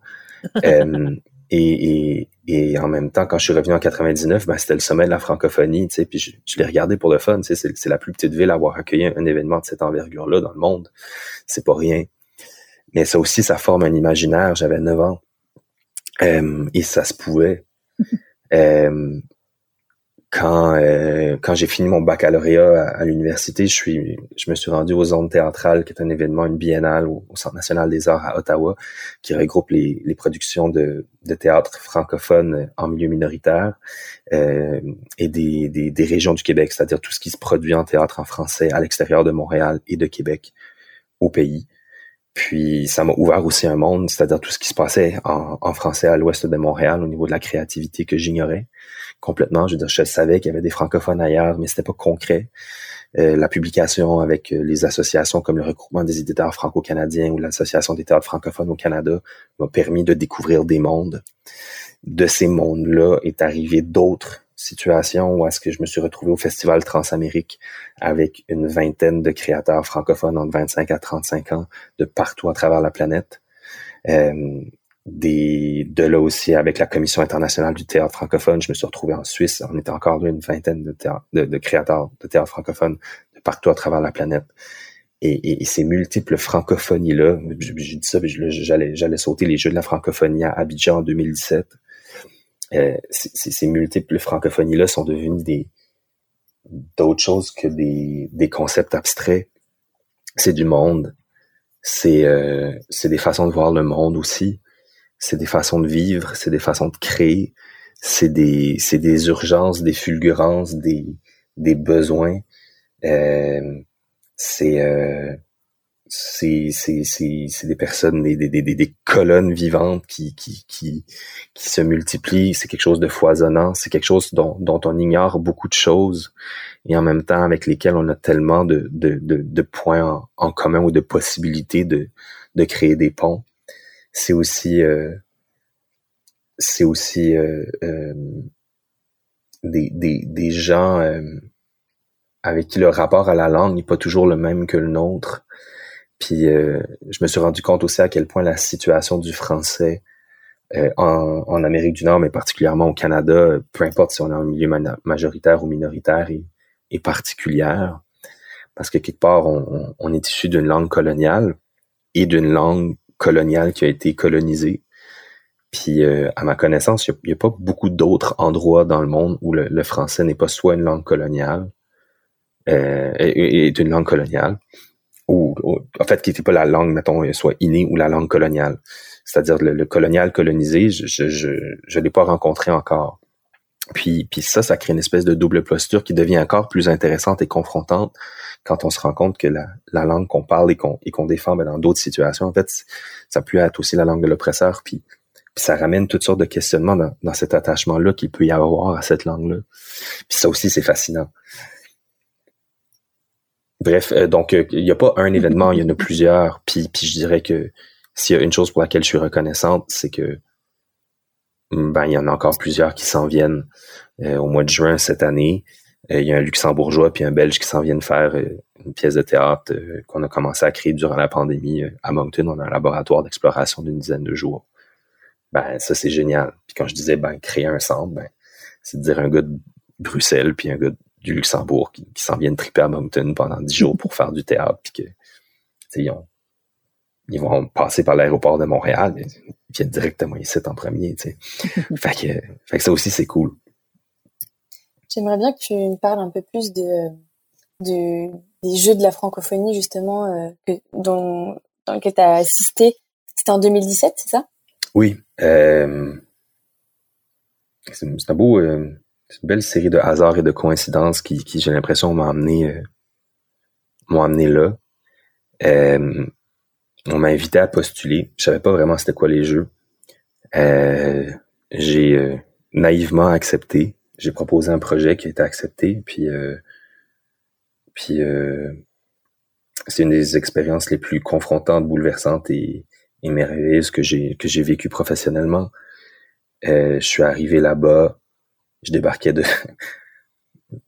(laughs) euh, et, et, et, en même temps, quand je suis revenu en 99, ben, c'était le sommet de la francophonie, tu sais, puis je, je l'ai regardé pour le fun, tu sais, c'est la plus petite ville à avoir accueilli un événement de cette envergure-là dans le monde. C'est pas rien. Mais ça aussi, ça forme un imaginaire. J'avais 9 ans. Euh, et ça se pouvait. (laughs) euh, quand euh, quand j'ai fini mon baccalauréat à, l'université, je suis je me suis rendu aux Ondes théâtrales, qui est un événement, une biennale au, Centre national des arts à Ottawa, qui regroupe les, les productions de, de théâtre francophone en milieu minoritaire euh, et des, des, des régions du Québec, c'est-à-dire tout ce qui se produit en théâtre en français à l'extérieur de Montréal et de Québec au pays. Puis ça m'a ouvert aussi un monde, c'est-à-dire tout ce qui se passait en, en français à l'ouest de Montréal au niveau de la créativité que j'ignorais complètement. Je veux dire, je savais qu'il y avait des francophones ailleurs, mais c'était pas concret. Euh, la publication avec euh, les associations comme le regroupement des éditeurs franco-canadiens ou l'association des théâtres francophones au Canada m'a permis de découvrir des mondes. De ces mondes-là est arrivé d'autres situations où est-ce que je me suis retrouvé au Festival Transamérique avec une vingtaine de créateurs francophones entre 25 à 35 ans de partout à travers la planète. Euh, de là aussi avec la Commission internationale du théâtre francophone. Je me suis retrouvé en Suisse. On était encore là une vingtaine de, créateurs de théâtre francophone de partout à travers la planète. Et, ces multiples francophonies-là, j'ai dit ça, j'allais, sauter les Jeux de la francophonie à Abidjan en 2017. Euh, ces, multiples francophonies-là sont devenues des d'autres choses que des, concepts abstraits. C'est du monde. Euh, c'est des façons de voir le monde aussi c'est des façons de vivre, c'est des façons de créer, c'est des, urgences, des fulgurances, des, besoins. Euh, c'est, euh, c'est, c'est, c'est, c'est des personnes, des, des, colonnes vivantes qui, se multiplient. C'est quelque chose de foisonnant. C'est quelque chose dont, on ignore beaucoup de choses et en même temps avec lesquelles on a tellement de, points en, commun ou de possibilités de créer des ponts c'est aussi euh, c'est aussi euh, euh, des, des, des, gens avec qui le rapport à la langue n'est pas toujours le même que le nôtre. Puis je me suis rendu compte aussi à quel point la situation du français en, en, Amérique du Nord, mais particulièrement au Canada, peu importe si on est en milieu majoritaire ou minoritaire, est, est, particulière. Parce que quelque part, on, on est issu d'une langue coloniale et d'une langue colonial qui a été colonisé. Puis, euh, à ma connaissance, il n'y a, pas beaucoup d'autres endroits dans le monde où le, français n'est pas soit une langue coloniale, euh, est, une langue coloniale, ou, en fait, qui n'était pas la langue, mettons, soit innée ou la langue coloniale. C'est-à-dire le, colonial colonisé, je ne je, l'ai pas rencontré encore. Puis, puis ça, ça crée une espèce de double posture qui devient encore plus intéressante et confrontante quand on se rend compte que la, la langue qu'on parle et qu'on qu'on défend ben, dans d'autres situations, en fait, ça peut être aussi la langue de l'oppresseur. Puis, puis ça ramène toutes sortes de questionnements dans, dans cet attachement-là qu'il peut y avoir à cette langue-là. Puis ça aussi, c'est fascinant. Bref, euh, donc euh, il n'y a pas un événement, il y en a plusieurs. Puis, puis je dirais que s'il y a une chose pour laquelle je suis reconnaissante, c'est que ben il y en a encore plusieurs qui s'en viennent euh, au mois de juin cette année. Euh, il y a un luxembourgeois puis un belge qui s'en viennent faire euh, une pièce de théâtre qu'on a commencé à créer durant la pandémie à Moncton. On a un laboratoire d'exploration d'une dizaine de jours. Ben ça c'est génial. Puis quand je disais ben créer un centre, ben c'est de dire un gars de Bruxelles puis un gars du Luxembourg qui, s'en viennent triper à Moncton pendant dix jours pour faire du théâtre puis que ils, ils vont passer par l'aéroport de Montréal, ils viennent directement ici en premier, tu sais. (laughs) fait, que, fait que ça aussi c'est cool. J'aimerais bien que tu me parles un peu plus de, de des jeux de la francophonie justement euh, que, dont, dans lesquels tu as assisté. C'était en 2017, c'est ça? Oui. Euh, c'est un beau, euh, une belle série de hasards et de coïncidences qui, qui j'ai l'impression m'ont amené, euh, m'ont amené là. Euh, on m'a invité à postuler. Je savais pas vraiment c'était quoi les jeux. j'ai naïvement accepté j'ai proposé un projet qui a été accepté, puis euh, puis euh, c'est une des expériences les plus confrontantes, bouleversantes et, et merveilleuse que j'ai que j'ai vécue professionnellement. Euh, je suis arrivé là-bas, je débarquais de (laughs)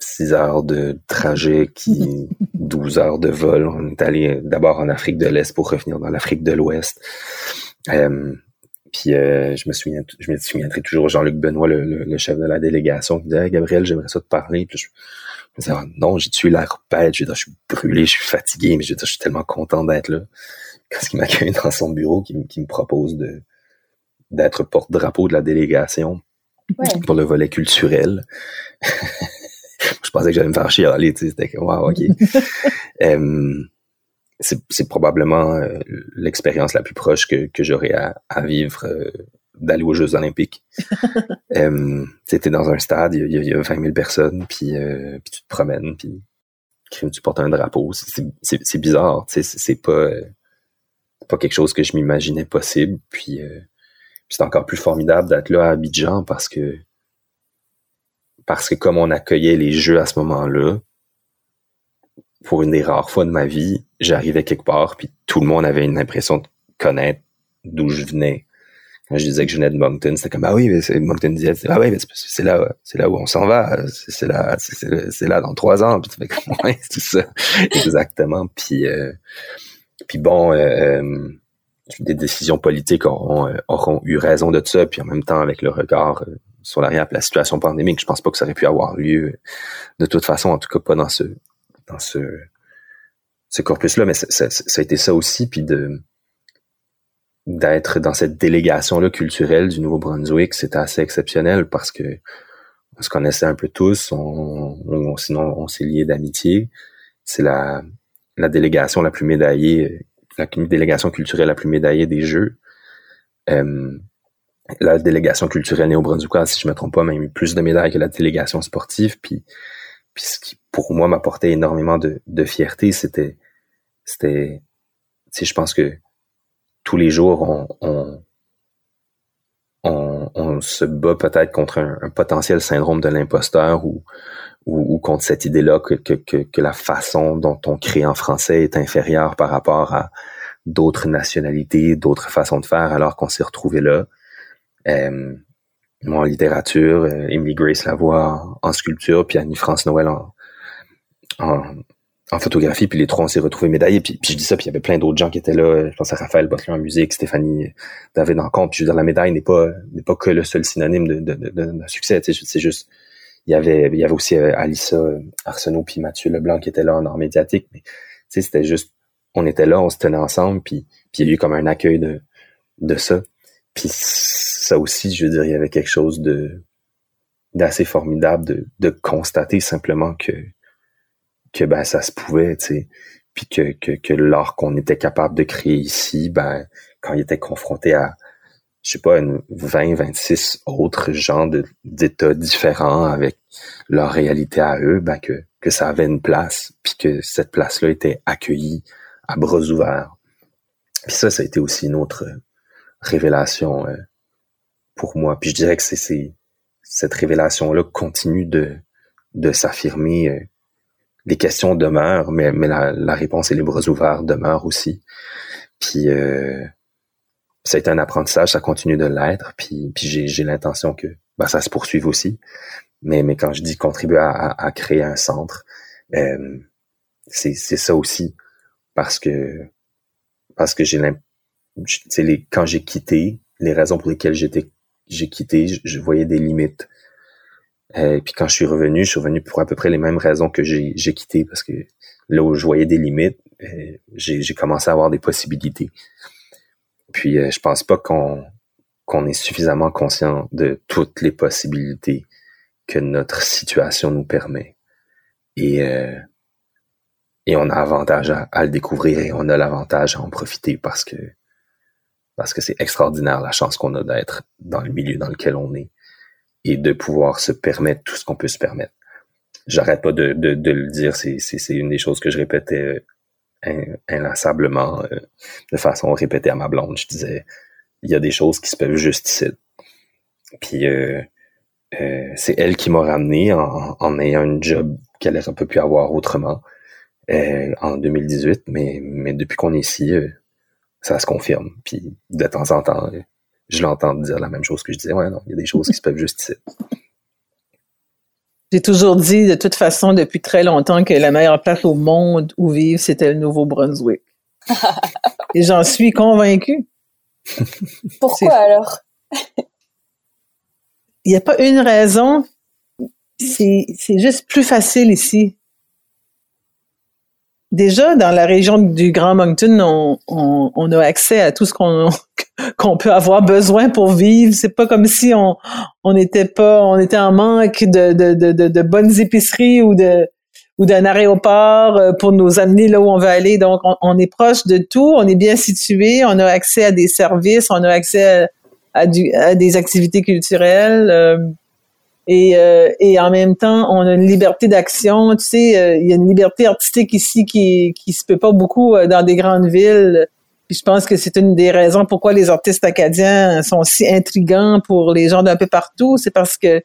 26 heures de trajet, qui (laughs) 12 heures de vol. On est allé d'abord en Afrique de l'Est pour revenir dans l'Afrique de l'Ouest. Euh, puis euh, je me souviens, je me souviendrai toujours Jean-Luc Benoît, le, chef de la délégation, qui disait Gabriel, j'aimerais ça te parler. Puis je, me disais ah, non, j'ai tué l'air bête, je, je suis brûlé, je suis fatigué, mais je, je suis tellement content d'être là. Quand il m'accueille dans son bureau, qui, me propose de d'être porte-drapeau de la délégation pour le volet culturel. Je pensais que j'allais me faire chialer, tu sais, c'était comme, wow, ok. (laughs) c'est probablement euh, l'expérience la plus proche que, que j'aurais à, à, vivre euh, d'aller aux Jeux olympiques. (laughs) euh, tu dans un stade, il y, a 20 000 personnes, puis, euh, puis tu te promènes, puis tu portes un drapeau. C'est bizarre, c'est pas, pas quelque chose que je m'imaginais possible. Puis, c'est encore plus formidable d'être là à Abidjan parce que parce que comme on accueillait les Jeux à ce moment-là, pour une des rares fois de ma vie, j'arrivais quelque part, puis tout le monde avait une impression de connaître d'où je venais. Quand je disais que je venais de Moncton, c'était comme ah oui, mais Moncton disait ah oui, mais c'est là, c'est là où on s'en va, c'est là, c'est là dans trois ans. Puis tu fais comme (laughs) ouais, c'est ça, exactement. Puis euh, puis bon, euh, euh, des décisions politiques auront, auront eu raison de ça, puis en même temps avec le regard sur l'arrière, la situation pandémique, je pense pas que ça aurait pu avoir lieu de toute façon, en tout cas pas dans ce dans ce, ce corpus-là, mais ça, ça, a été ça aussi, puis de d'être dans cette délégation-là culturelle du Nouveau-Brunswick, c'était assez exceptionnel parce que on se connaissait un peu tous, on, sinon on s'est liés d'amitié. C'est la, la délégation la plus médaillée, la délégation culturelle la plus médaillée des Jeux. Euh, la délégation culturelle néo-brunswickoise, si je me trompe pas, même eu plus de médailles que la délégation sportive. Puis puis ce qui, pour moi, m'apportait énormément de, fierté, c'était, c'était, tu je pense que tous les jours, on, on, on, se bat peut-être contre un, potentiel syndrome de l'imposteur ou, ou, ou, contre cette idée-là que, que, que, que, la façon dont on crée en français est inférieure par rapport à d'autres nationalités, d'autres façons de faire, alors qu'on s'est retrouvé là. Euh, moi en littérature, euh, Emily Grace Lavoie en, sculpture, puis Annie-France Noël en, en, photographie, puis les trois, on s'est retrouvés médaillés, puis, puis je dis ça, puis il y avait plein d'autres gens qui étaient là, je pense à Raphaël Butler en musique, Stéphanie David en compte, puis je veux dire, la médaille n'est pas pas que le seul synonyme de, de, succès, c'est juste, il y avait il y avait aussi euh, Alissa Arsenault puis Mathieu Leblanc qui étaient là en art médiatique, mais c'était juste, on était là, on se tenait ensemble, puis, puis il y a eu comme un accueil de, de ça. Puis ça aussi, je veux dire, il y avait quelque chose de d'assez formidable de, de constater simplement que que ben ça se pouvait, tu sais, puis que que, que l'art qu'on était capable de créer ici, ben quand il était confronté à je sais pas, une 20, 26 autres gens d'états différents avec leur réalité à eux, ben que, que ça avait une place, puis que cette place-là était accueillie à bras ouverts. Puis ça, ça a été aussi une autre révélation euh, pour moi. Puis je dirais que c'est cette révélation-là continue de, de s'affirmer. Euh, les questions demeurent, mais, mais la, la, réponse et les bras ouverts demeurent aussi. Puis euh, ça a été un apprentissage, ça continue de l'être. Puis, puis j'ai l'intention que ben, ça se poursuive aussi. Mais, mais quand je dis contribuer à, à, créer un centre, euh, c'est ça aussi. Parce que parce que j'ai l'impression les, quand j'ai quitté, les raisons pour lesquelles j'étais j'ai quitté, je, voyais des limites. euh, puis quand je suis revenu, je suis revenu pour à peu près les mêmes raisons que j'ai quitté parce que là où je voyais des limites, euh, j'ai commencé à avoir des possibilités. Puis euh, je pense pas qu'on qu'on est suffisamment conscient de toutes les possibilités que notre situation nous permet. Et et on a avantage à, à, le découvrir et on a l'avantage à en profiter parce que parce que c'est extraordinaire la chance qu'on a d'être dans le milieu dans lequel on est et de pouvoir se permettre tout ce qu'on peut se permettre. J'arrête pas de, de, de, le dire, c'est, une des choses que je répétais euh, inlassablement, euh, de façon répétée à ma blonde. Je disais, il y a des choses qui se peuvent juste ici. Puis euh, euh, c'est elle qui m'a ramené en, en ayant un job qu'elle aurait pas pu avoir autrement en 2018, mais, mais depuis qu'on est ici, ça se confirme. Puis de temps en temps, je l'entends dire la même chose que je disais. Ouais, non, il y a des choses qui se peuvent justifier. J'ai toujours dit, de toute façon, depuis très longtemps, que la meilleure place au monde où vivre, c'était le Nouveau-Brunswick. (laughs) Et j'en suis convaincu. Pourquoi alors? Il n'y a pas une raison. C'est juste plus facile ici. Déjà, dans la région du Grand Moncton, on, on, a accès à tout ce (laughs) qu'on peut avoir besoin pour vivre. C'est pas comme si on on on était en manque de, bonnes épiceries ou d'un aéroport euh, pour nous amener là où on veut aller. Donc, on, est proche de tout, on est bien situé, on a accès à des services, on a accès à, des activités culturelles. Euh, et, euh, et en même temps, on a une liberté d'action. Tu sais, il y a une liberté artistique ici qui qui se peut pas beaucoup dans des grandes villes. Puis je pense que c'est une des raisons pourquoi les artistes acadiens sont si intrigants pour les gens d'un peu partout. C'est parce que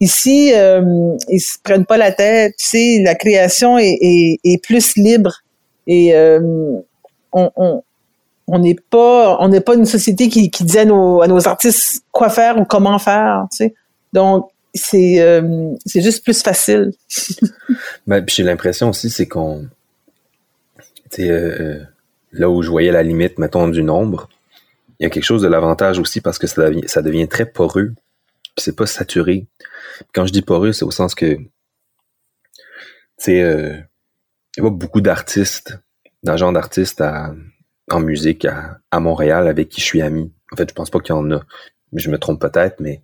Ici, euh, ils se prennent pas la tête. Tu sais, la création est, est, plus libre et euh, on on n'est pas on n'est pas une société qui, qui dit à nos, à nos artistes quoi faire ou comment faire. Tu sais, donc c'est euh, c'est juste plus facile. (laughs) ben, puis j'ai l'impression aussi c'est qu'on tu sais là où je voyais la limite mettons du nombre, il y a quelque chose de l'avantage aussi parce que ça devient, ça devient très poreux c'est pas saturé. Quand je dis poreux, c'est au sens que, tu sais, euh, il y a beaucoup d'artistes, d'agents d'artistes en musique à, Montréal avec qui je suis ami. En fait, je pense pas qu'il y en a. Je me trompe peut-être, mais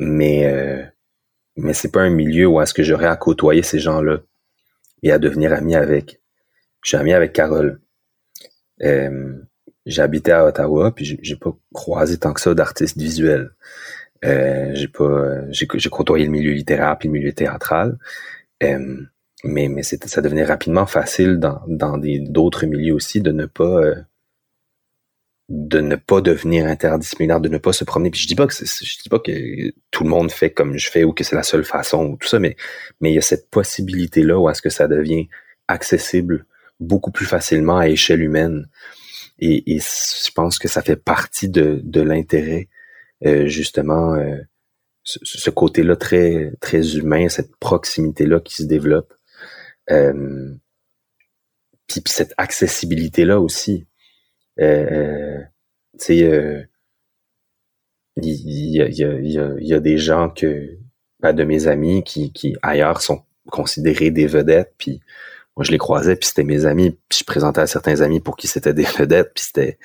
mais euh, mais c'est pas un milieu où est-ce que j'aurais à côtoyer ces gens-là et à devenir ami avec. Je suis ami avec Carole. Euh, habité à Ottawa, puis j'ai pas croisé tant que ça d'artistes visuels. Euh, j'ai pas, j'ai, côtoyé le milieu littéraire puis le milieu théâtral. Euh, mais mais ça devenait rapidement facile dans, dans des, d'autres milieux aussi de ne pas euh, de ne pas devenir interdisciplinaire, de ne pas se promener. Puis je dis pas que je dis pas que tout le monde fait comme je fais ou que c'est la seule façon ou tout ça, mais mais il y a cette possibilité là où est-ce que ça devient accessible beaucoup plus facilement à échelle humaine. Et, et je pense que ça fait partie de, de l'intérêt euh, justement euh, ce, côté-là très très humain, cette proximité-là qui se développe. Euh, puis, cette accessibilité-là aussi. Il y, a, des gens que ben, de mes amis qui, ailleurs sont considérés des vedettes, puis moi je les croisais, puis c'était mes amis, puis je présentais à certains amis pour qui c'était des (laughs) vedettes, puis c'était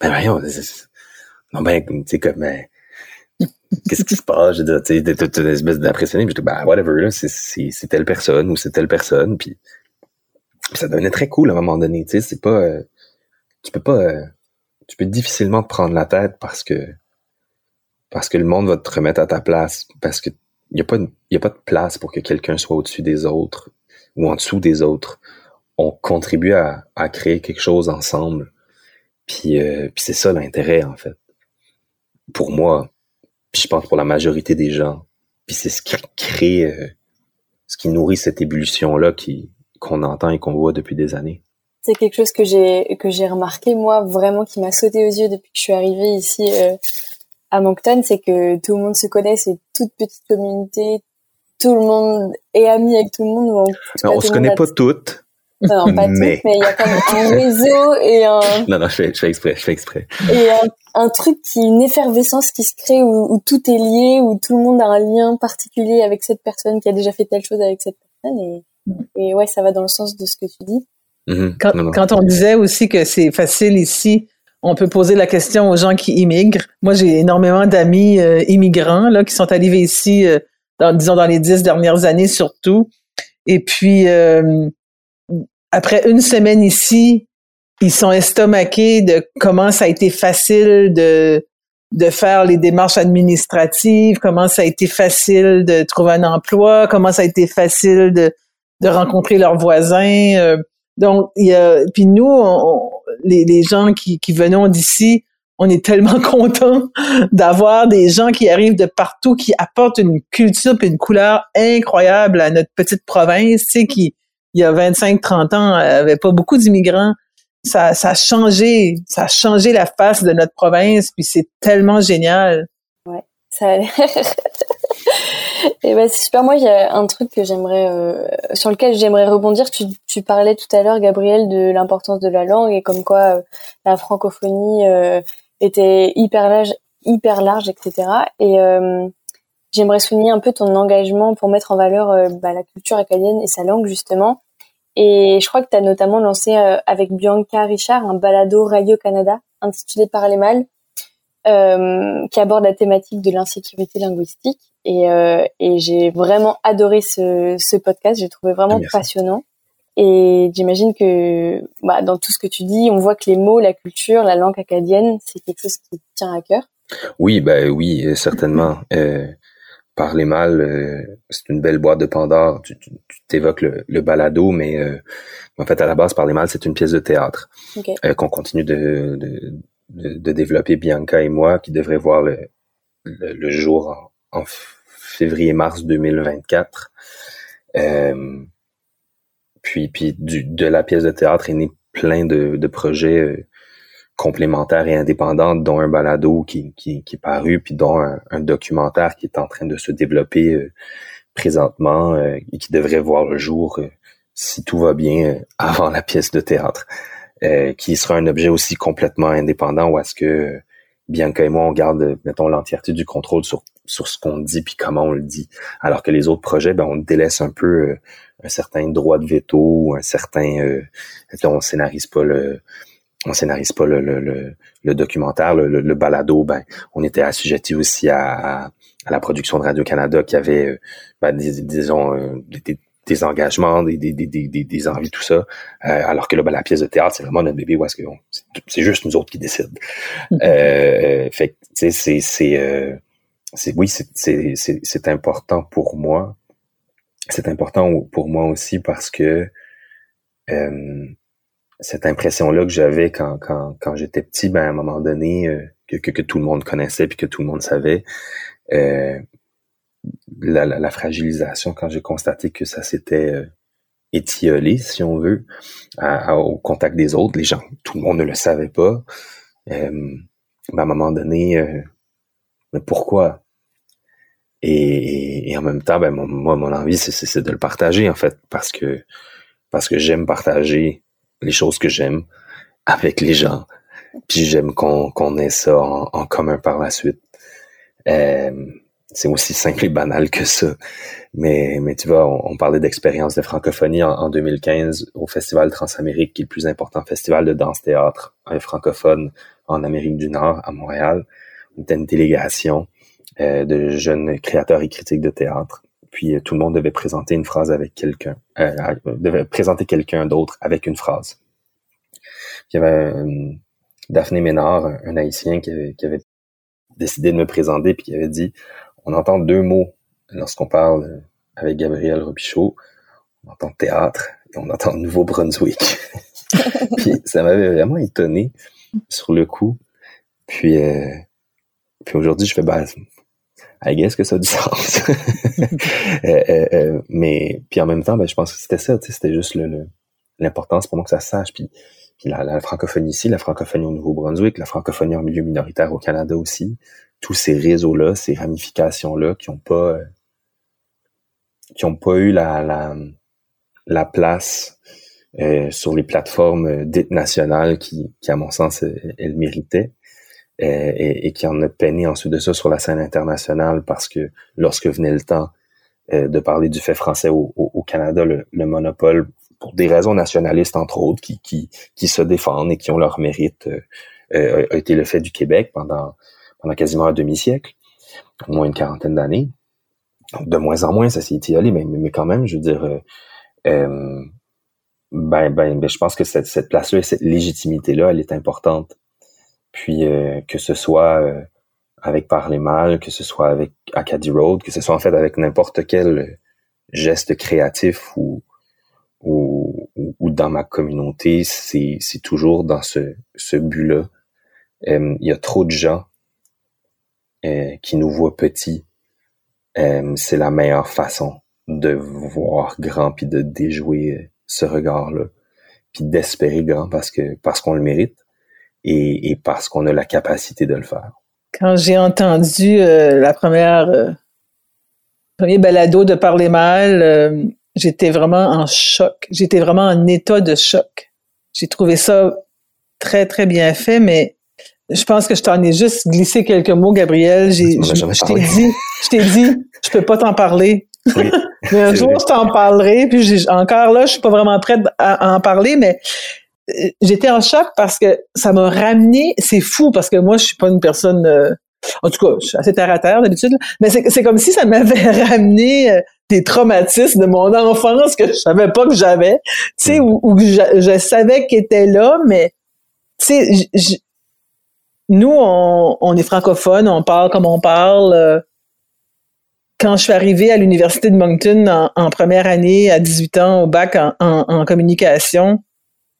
ben voyons, non, ben, tu sais, comme, ben, qu'est-ce qui se passe? Tu une espèce d'impressionné. Puis, ben, whatever, c'est telle personne ou c'est telle personne. Puis, ça devenait très cool à un moment donné, tu sais, c'est pas, euh, tu peux pas, euh, tu peux difficilement te prendre la tête parce que, parce que le monde va te remettre à ta place, parce que il y a pas, y a pas de place pour que quelqu'un soit au-dessus des autres ou en dessous des autres. On contribue à, à créer quelque chose ensemble. Puis, euh, puis c'est ça l'intérêt, en fait pour moi, puis je pense pour la majorité des gens. Puis c'est ce qui crée, euh, ce qui nourrit cette ébullition-là qui, qu'on entend et qu'on voit depuis des années. C'est quelque chose que j'ai, que j'ai remarqué, moi, vraiment, qui m'a sauté aux yeux depuis que je suis arrivée ici euh, à Moncton, c'est que tout le monde se connaît, c'est une toute petite communauté, tout le monde est ami avec tout le monde. On, on se connaît pas toutes, non, pas mais... toutes, mais il y a quand même un (laughs) réseau et un... Non, non, je fais, je fais exprès, je fais exprès. Et un, un truc qui, une effervescence qui se crée où, où, tout est lié, où tout le monde a un lien particulier avec cette personne qui a déjà fait telle chose avec cette personne et, et ouais, ça va dans le sens de ce que tu dis. Mm-hmm. Quand, quand on disait aussi que c'est facile ici, on peut poser la question aux gens qui immigrent. Moi, j'ai énormément d'amis euh, immigrants là qui sont arrivés ici, euh, dans, disons dans les dix dernières années surtout. Et puis, euh, après une semaine ici, ils sont estomaqués de comment ça a été facile de de faire les démarches administratives, comment ça a été facile de trouver un emploi, comment ça a été facile de de rencontrer leurs voisins. Donc, il y a, puis nous, les, gens qui, venons d'ici, on est tellement (laughs) contents d'avoir des gens qui arrivent de partout, qui apportent une culture et une couleur incroyable à notre petite province, tu sais, qui, il y a 25-30 ans, il n'y avait pas beaucoup d'immigrants. ça, ça a changé, ça a changé la face de notre province, puis c'est tellement génial. Ça a (laughs) Et ben c'est super. Moi, il y a un truc que j'aimerais, euh, sur lequel j'aimerais rebondir. Tu, parlais tout à l'heure, Gabriel, de l'importance de la langue et comme quoi euh, la francophonie euh, était hyper large, hyper large, etc. Et j'aimerais souligner un peu ton engagement pour mettre en valeur bah, la culture acadienne et sa langue justement. Et je crois que tu as notamment lancé avec Bianca Richard un balado Radio-Canada intitulé Parler mal, qui aborde la thématique de l'insécurité linguistique. Et, euh, et j'ai vraiment adoré ce, ce podcast. J'ai trouvé vraiment passionnant. Et j'imagine que bah, dans tout ce que tu dis, on voit que les mots, la culture, la langue acadienne, c'est quelque chose qui tient à cœur. Oui, ben oui, certainement. Euh, parler mal, euh, c'est une belle boîte de Pandore. Tu, tu, évoques le, le, balado, mais euh, en fait, à la base, parler mal, c'est une pièce de théâtre okay. Euh, qu'on continue de, de, de, développer Bianca et moi, qui devrait voir le, le, jour en, février-mars 2024. Euh, puis, puis du, de la pièce de théâtre est né plein de, de projets euh, complémentaires et indépendants, dont un balado qui, qui, qui est paru, puis dont un, documentaire qui est en train de se développer euh, présentement et qui devrait voir le jour, si tout va bien, avant la pièce de théâtre. Euh, qui sera un objet aussi complètement indépendant ou est-ce que Bianca et moi, on garde, mettons, l'entièreté du contrôle sur, sur ce qu'on dit puis comment on le dit. Alors que les autres projets, ben, on délaisse un peu euh, un certain droit de veto ou un certain... Euh, on scénarise pas le on scénarise pas le, le, le, documentaire, le, le, balado, ben, on était assujetti aussi à, à, la production de Radio-Canada qui avait, euh, ben, disons, des, des engagements, des, des, des, des, des envies, tout ça. Euh, alors que là, ben, la pièce de théâtre, c'est vraiment notre bébé où est-ce que c'est juste nous autres qui décident. Mm-hmm. euh, fait tu sais, c'est, c'est, euh, c'est, oui, c'est, c'est, c'est, important pour moi. C'est important pour moi aussi parce que euh, cette impression-là que j'avais quand, quand, quand j'étais petit, ben, à un moment donné, euh, que, que, que, tout le monde connaissait puis que tout le monde savait, euh, la, fragilisation quand j'ai constaté que ça s'était euh, étiolé, si on veut, au contact des autres. Les gens, tout le monde ne le savait pas. Euh, à un moment donné, euh, mais pourquoi? Et, en même temps, ben, moi, mon envie, c'est de le partager, en fait, parce que parce que j'aime partager les choses que j'aime avec les gens. Puis j'aime qu'on ait ça en, commun par la suite. C'est aussi simple et banal que ça. Mais, mais tu vois, on, parlait d'expérience de francophonie en, 2015 au Festival Transamérique, qui est le plus important festival de danse-théâtre francophone en Amérique du Nord, à Montréal. On était une délégation euh, de jeunes créateurs et critiques de théâtre. Puis euh, tout le monde devait présenter une phrase avec quelqu'un, euh, devait présenter quelqu'un d'autre avec une phrase. il y avait Daphné Ménard, un, haïtien qui avait, qui avait décidé de me présenter puis qui avait dit on entend deux mots lorsqu'on parle avec Gabriel Robichaud. On entend théâtre et on entend Nouveau-Brunswick. (laughs) puis ça m'avait vraiment étonné sur le coup. Puis, euh, puis aujourd'hui, je fais, ben, I guess que ça a du (laughs) sens. Euh, euh, mais puis en même temps, ben, je pense que c'était ça, c'était juste l'importance pour moi que ça sache. Puis, puis la, la, francophonie ici, la francophonie au Nouveau-Brunswick, la francophonie en milieu minoritaire au Canada aussi tous ces réseaux-là, ces ramifications-là qui n'ont pas euh, qui pas eu la, la, la place euh, sur les plateformes euh, dites nationales qui, à mon sens, elles méritaient. et, qui en a peiné ensuite de ça sur la scène internationale parce que lorsque venait le temps de parler du fait français au, Canada, le, le, monopole, pour des raisons nationalistes entre autres, qui se défendent et qui ont leur mérite, a été le fait du Québec pendant pendant quasiment un demi-siècle, au moins une quarantaine d'années. De moins en moins, ça s'est étiolé, mais, mais quand même, je veux dire, euh, euh ben, ben, ben, je pense que cette, place-là, cette légitimité-là, elle est importante. Puis euh, que ce soit avec Parler Mal, que ce soit avec Acadie Road, que ce soit en fait avec n'importe quel geste créatif ou, ou, ou dans ma communauté, c'est toujours dans ce, ce but-là. Il y a trop de gens euh, qui nous voit petits, euh, c'est la meilleure façon de voir grand puis de déjouer euh, ce regard-là. puis d'espérer grand parce que parce qu'on le mérite et, et parce qu'on a la capacité de le faire. Quand j'ai entendu euh, la première euh, premier balado de parler mal, euh, j'étais vraiment en choc. J'étais vraiment en état de choc. J'ai trouvé ça très très bien fait, mais je pense que je t'en ai juste glissé quelques mots, Gabriel. J'ai, je, je t'ai dit, je t'ai dit, je peux pas t'en parler. Oui, (laughs) mais un jour, je t'en parlerai. Puis j'ai, encore là, je suis pas vraiment prête à, en parler, mais euh, j'étais en choc parce que ça m'a ramené. C'est fou parce que moi, je suis pas une personne. Euh, en tout cas, je suis assez terre à terre d'habitude, mais c'est, c'est comme si ça m'avait (laughs) ramené euh, des traumatismes de mon enfance que je savais pas que j'avais, tu sais, mm. ou, que je, je savais qu'ils étaient là, mais tu sais, nous, on, est francophone, on parle comme on parle. Euh, quand je suis arrivée à l'Université de Moncton en, première année, à 18 ans, au bac en, communication,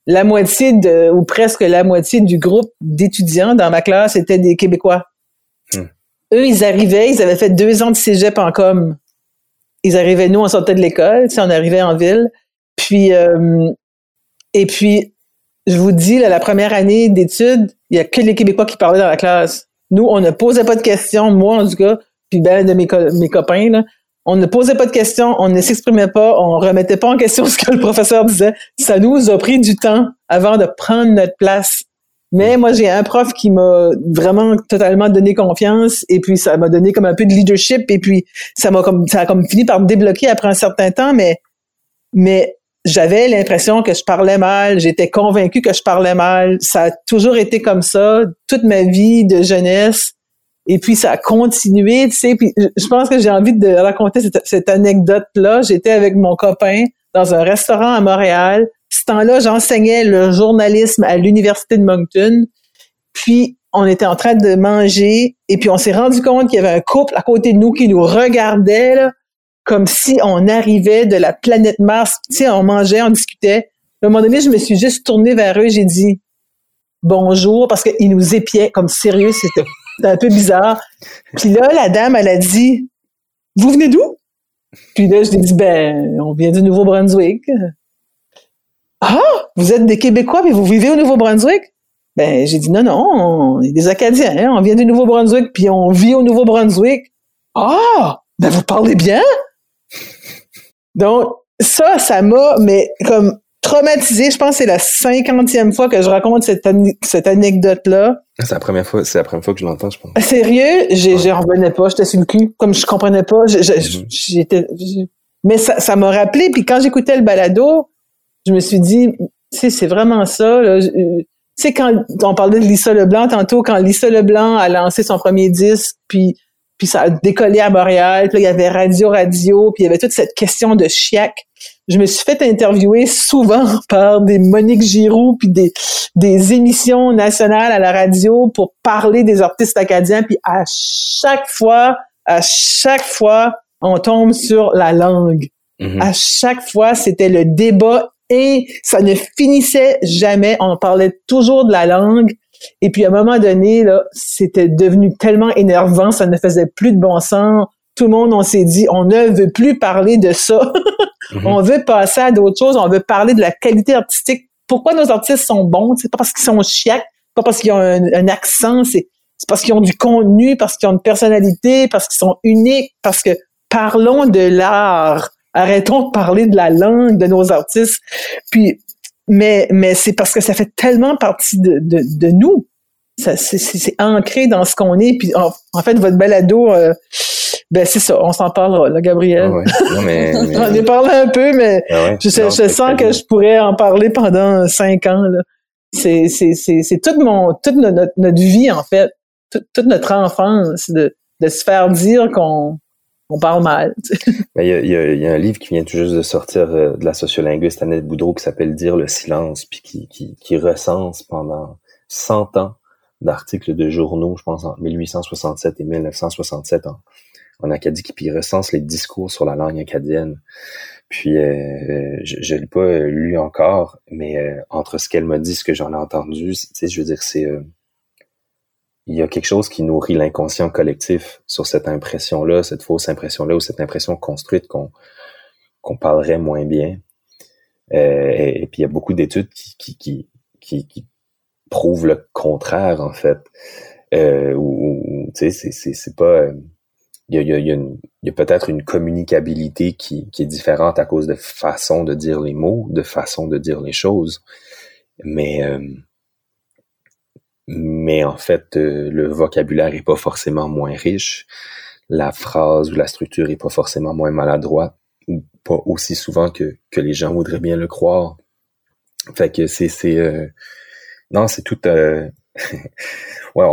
la moitié de, ou presque la moitié du groupe d'étudiants dans ma classe étaient des Québécois. Hmm. Eux, ils arrivaient, ils avaient fait deux ans de cégep en com. Ils arrivaient, nous, on sortait de l'école, on arrivait en ville. Puis, euh, et puis, je vous dis, la première année d'études, il y a que les Québécois qui parlaient dans la classe. Nous, on ne posait pas de questions, moi en tout cas, puis ben de mes, mes copains, là, on ne posait pas de questions, on ne s'exprimait pas, on remettait pas en question (laughs) ce que le professeur disait. Ça nous a pris du temps avant de prendre notre place. Mais moi, j'ai un prof qui m'a vraiment totalement donné confiance et puis ça m'a donné comme un peu de leadership et puis ça m'a comme ça a comme fini par me débloquer après un certain temps. Mais mais j'avais l'impression que je parlais mal, j'étais convaincue que je parlais mal. Ça a toujours été comme ça toute ma vie de jeunesse. Et puis ça a continué, tu sais. Puis je pense que j'ai envie de raconter cette, anecdote-là. J'étais avec mon copain dans un restaurant à Montréal. Ce temps-là, j'enseignais le journalisme à l'université de Moncton. Puis on était en train de manger et puis on s'est rendu compte qu'il y avait un couple à côté de nous qui nous regardait là, comme si on arrivait de la planète Mars. Tu sais, on mangeait, on discutait. À un moment donné, je me suis juste tournée vers eux, j'ai dit bonjour parce qu'ils nous épiaient comme sérieux, c'était (laughs) un peu bizarre. Puis là, la dame, elle a dit Vous venez d'où? Puis là, je lui ai dit Ben, on vient du Nouveau-Brunswick. Ah, vous êtes des Québécois mais vous vivez au Nouveau-Brunswick? Ben, j'ai dit non, non, on est des Acadiens, hein. on vient du Nouveau-Brunswick, puis on vit au Nouveau-Brunswick. Ah, ben vous parlez bien? Donc, ça, ça m'a, mais comme traumatisé. Je pense que c'est la cinquantième fois que je raconte cette, cette anecdote-là. C'est la première fois, c'est la première fois que je l'entends, je pense. Sérieux, j'ai, revenais pas, j'étais sur le cul, comme je comprenais pas. Mhm. J'étais, mais ça, ça m'a rappelé. Puis quand j'écoutais le balado, je me suis dit, tu sais, c'est vraiment ça. Tu sais, quand on parlait de Lisa Leblanc tantôt, quand Lisa Leblanc a lancé son premier disque, puis puis ça a décollé à Montréal, puis là, il y avait Radio Radio, puis il y avait toute cette question de chiac. Je me suis fait interviewer souvent (laughs) par des Monique Giroux, puis des, des émissions nationales à la radio pour parler des artistes acadiens, puis à chaque fois, à chaque fois, on tombe sur la langue. Mm-hmm. À chaque fois, c'était le débat et ça ne finissait jamais. On parlait toujours de la langue. Et puis à un moment donné, là, c'était devenu tellement énervant, ça ne faisait plus de bon sens. Tout le monde, on s'est dit, on ne veut plus parler de ça. (laughs) Mhm. On veut passer à d'autres choses. On veut parler de la qualité artistique. Pourquoi nos artistes sont bons? C'est pas parce qu'ils sont chiacs, pas parce qu'ils ont un, accent. C'est parce qu'ils ont du contenu, parce qu'ils ont une personnalité, parce qu'ils sont uniques, parce que parlons de l'art. Arrêtons de parler de la langue de nos artistes. Puis mais, mais c'est parce que ça fait tellement partie de, de, de nous. C'est ancré dans ce qu'on est. Puis en, fait, votre balado, euh, ben c'est ça, on s'en parlera, là, Gabriel. Ah (laughs) mais, on en parlé un peu, mais ah je, je sens que je pourrais en parler pendant cinq ans. C'est toute mon toute notre, notre vie, en fait, toute, notre enfance, de, de se faire dire qu'on on parle mal. (laughs) Il y, a, un livre qui vient tout juste de sortir euh, de la sociolinguiste Annette Boudreau qui s'appelle Dire le silence, puis qui, qui, recense pendant 100 ans d'articles de journaux, je pense en 1867 et 1967 en, en Acadie, qui recense les discours sur la langue acadienne. Puis euh, je ne l'ai pas euh, lu encore, mais entre ce qu'elle m'a dit, ce que j'en ai entendu, je veux dire, c'est il y a quelque chose qui nourrit l'inconscient collectif sur cette impression-là, cette fausse impression-là, ou cette impression construite qu'on qu'on parlerait moins bien. et, puis il y a beaucoup d'études qui, qui, qui, qui, prouvent le contraire en fait. Euh, ou tu sais, c'est c'est pas il y a, y a, y a peut-être une communicabilité qui, qui est différente à cause de façon de dire les mots, de façon de dire les choses. Mais euh, mais en fait, euh, le vocabulaire est pas forcément moins riche, la phrase ou la structure est pas forcément moins maladroite, ou pas aussi souvent que, que les gens voudraient bien le croire. Fait que c'est c'est euh, non, c'est tout (laughs) ouais,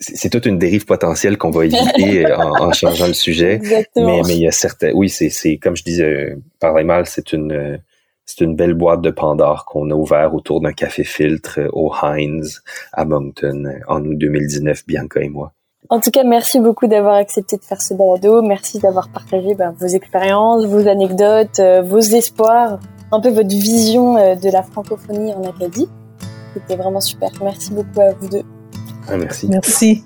c'est toute une dérive potentielle qu'on va éviter euh, en, changeant le sujet. (laughs) Mais, mais il y a certains, oui, c'est, c'est comme je disais, euh, par les mal, c'est une, c'est une belle boîte de Pandore qu'on a ouvert autour d'un café filtre au Heinz à Moncton en août 2019, Bianca et moi. En tout cas, merci beaucoup d'avoir accepté de faire ce balado. Merci d'avoir partagé ben, vos expériences, vos anecdotes, euh, vos espoirs, un peu votre vision de la francophonie en Acadie. C'était vraiment super. Merci beaucoup à vous deux. Ah, merci. Merci.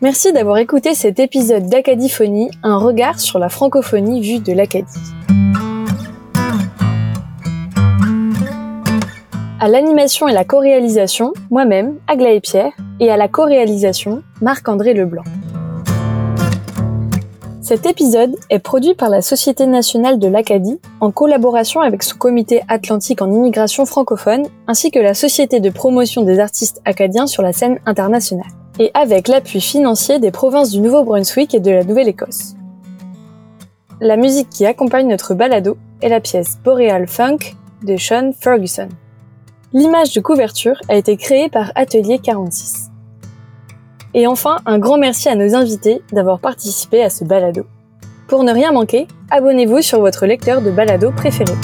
Merci d'avoir écouté cet épisode d'Acadiphonie, un regard sur la francophonie vue de l'Acadie. À l'animation et la co-réalisation, moi-même, Aglaé Pierre, et à la co-réalisation, Marc-André Leblanc. Cet épisode est produit par la Société nationale de l'Acadie en collaboration avec son comité atlantique en immigration francophone ainsi que la Société de promotion des artistes acadiens sur la scène internationale et avec l'appui financier des provinces du Nouveau-Brunswick et de la Nouvelle-Écosse. La musique qui accompagne notre balado est la pièce Boreal Funk de Sean Ferguson. L'image de couverture a été créée par Atelier 46. Et enfin, un grand merci à nos invités d'avoir participé à ce balado. Pour ne rien manquer, abonnez-vous sur votre lecteur de balado préféré.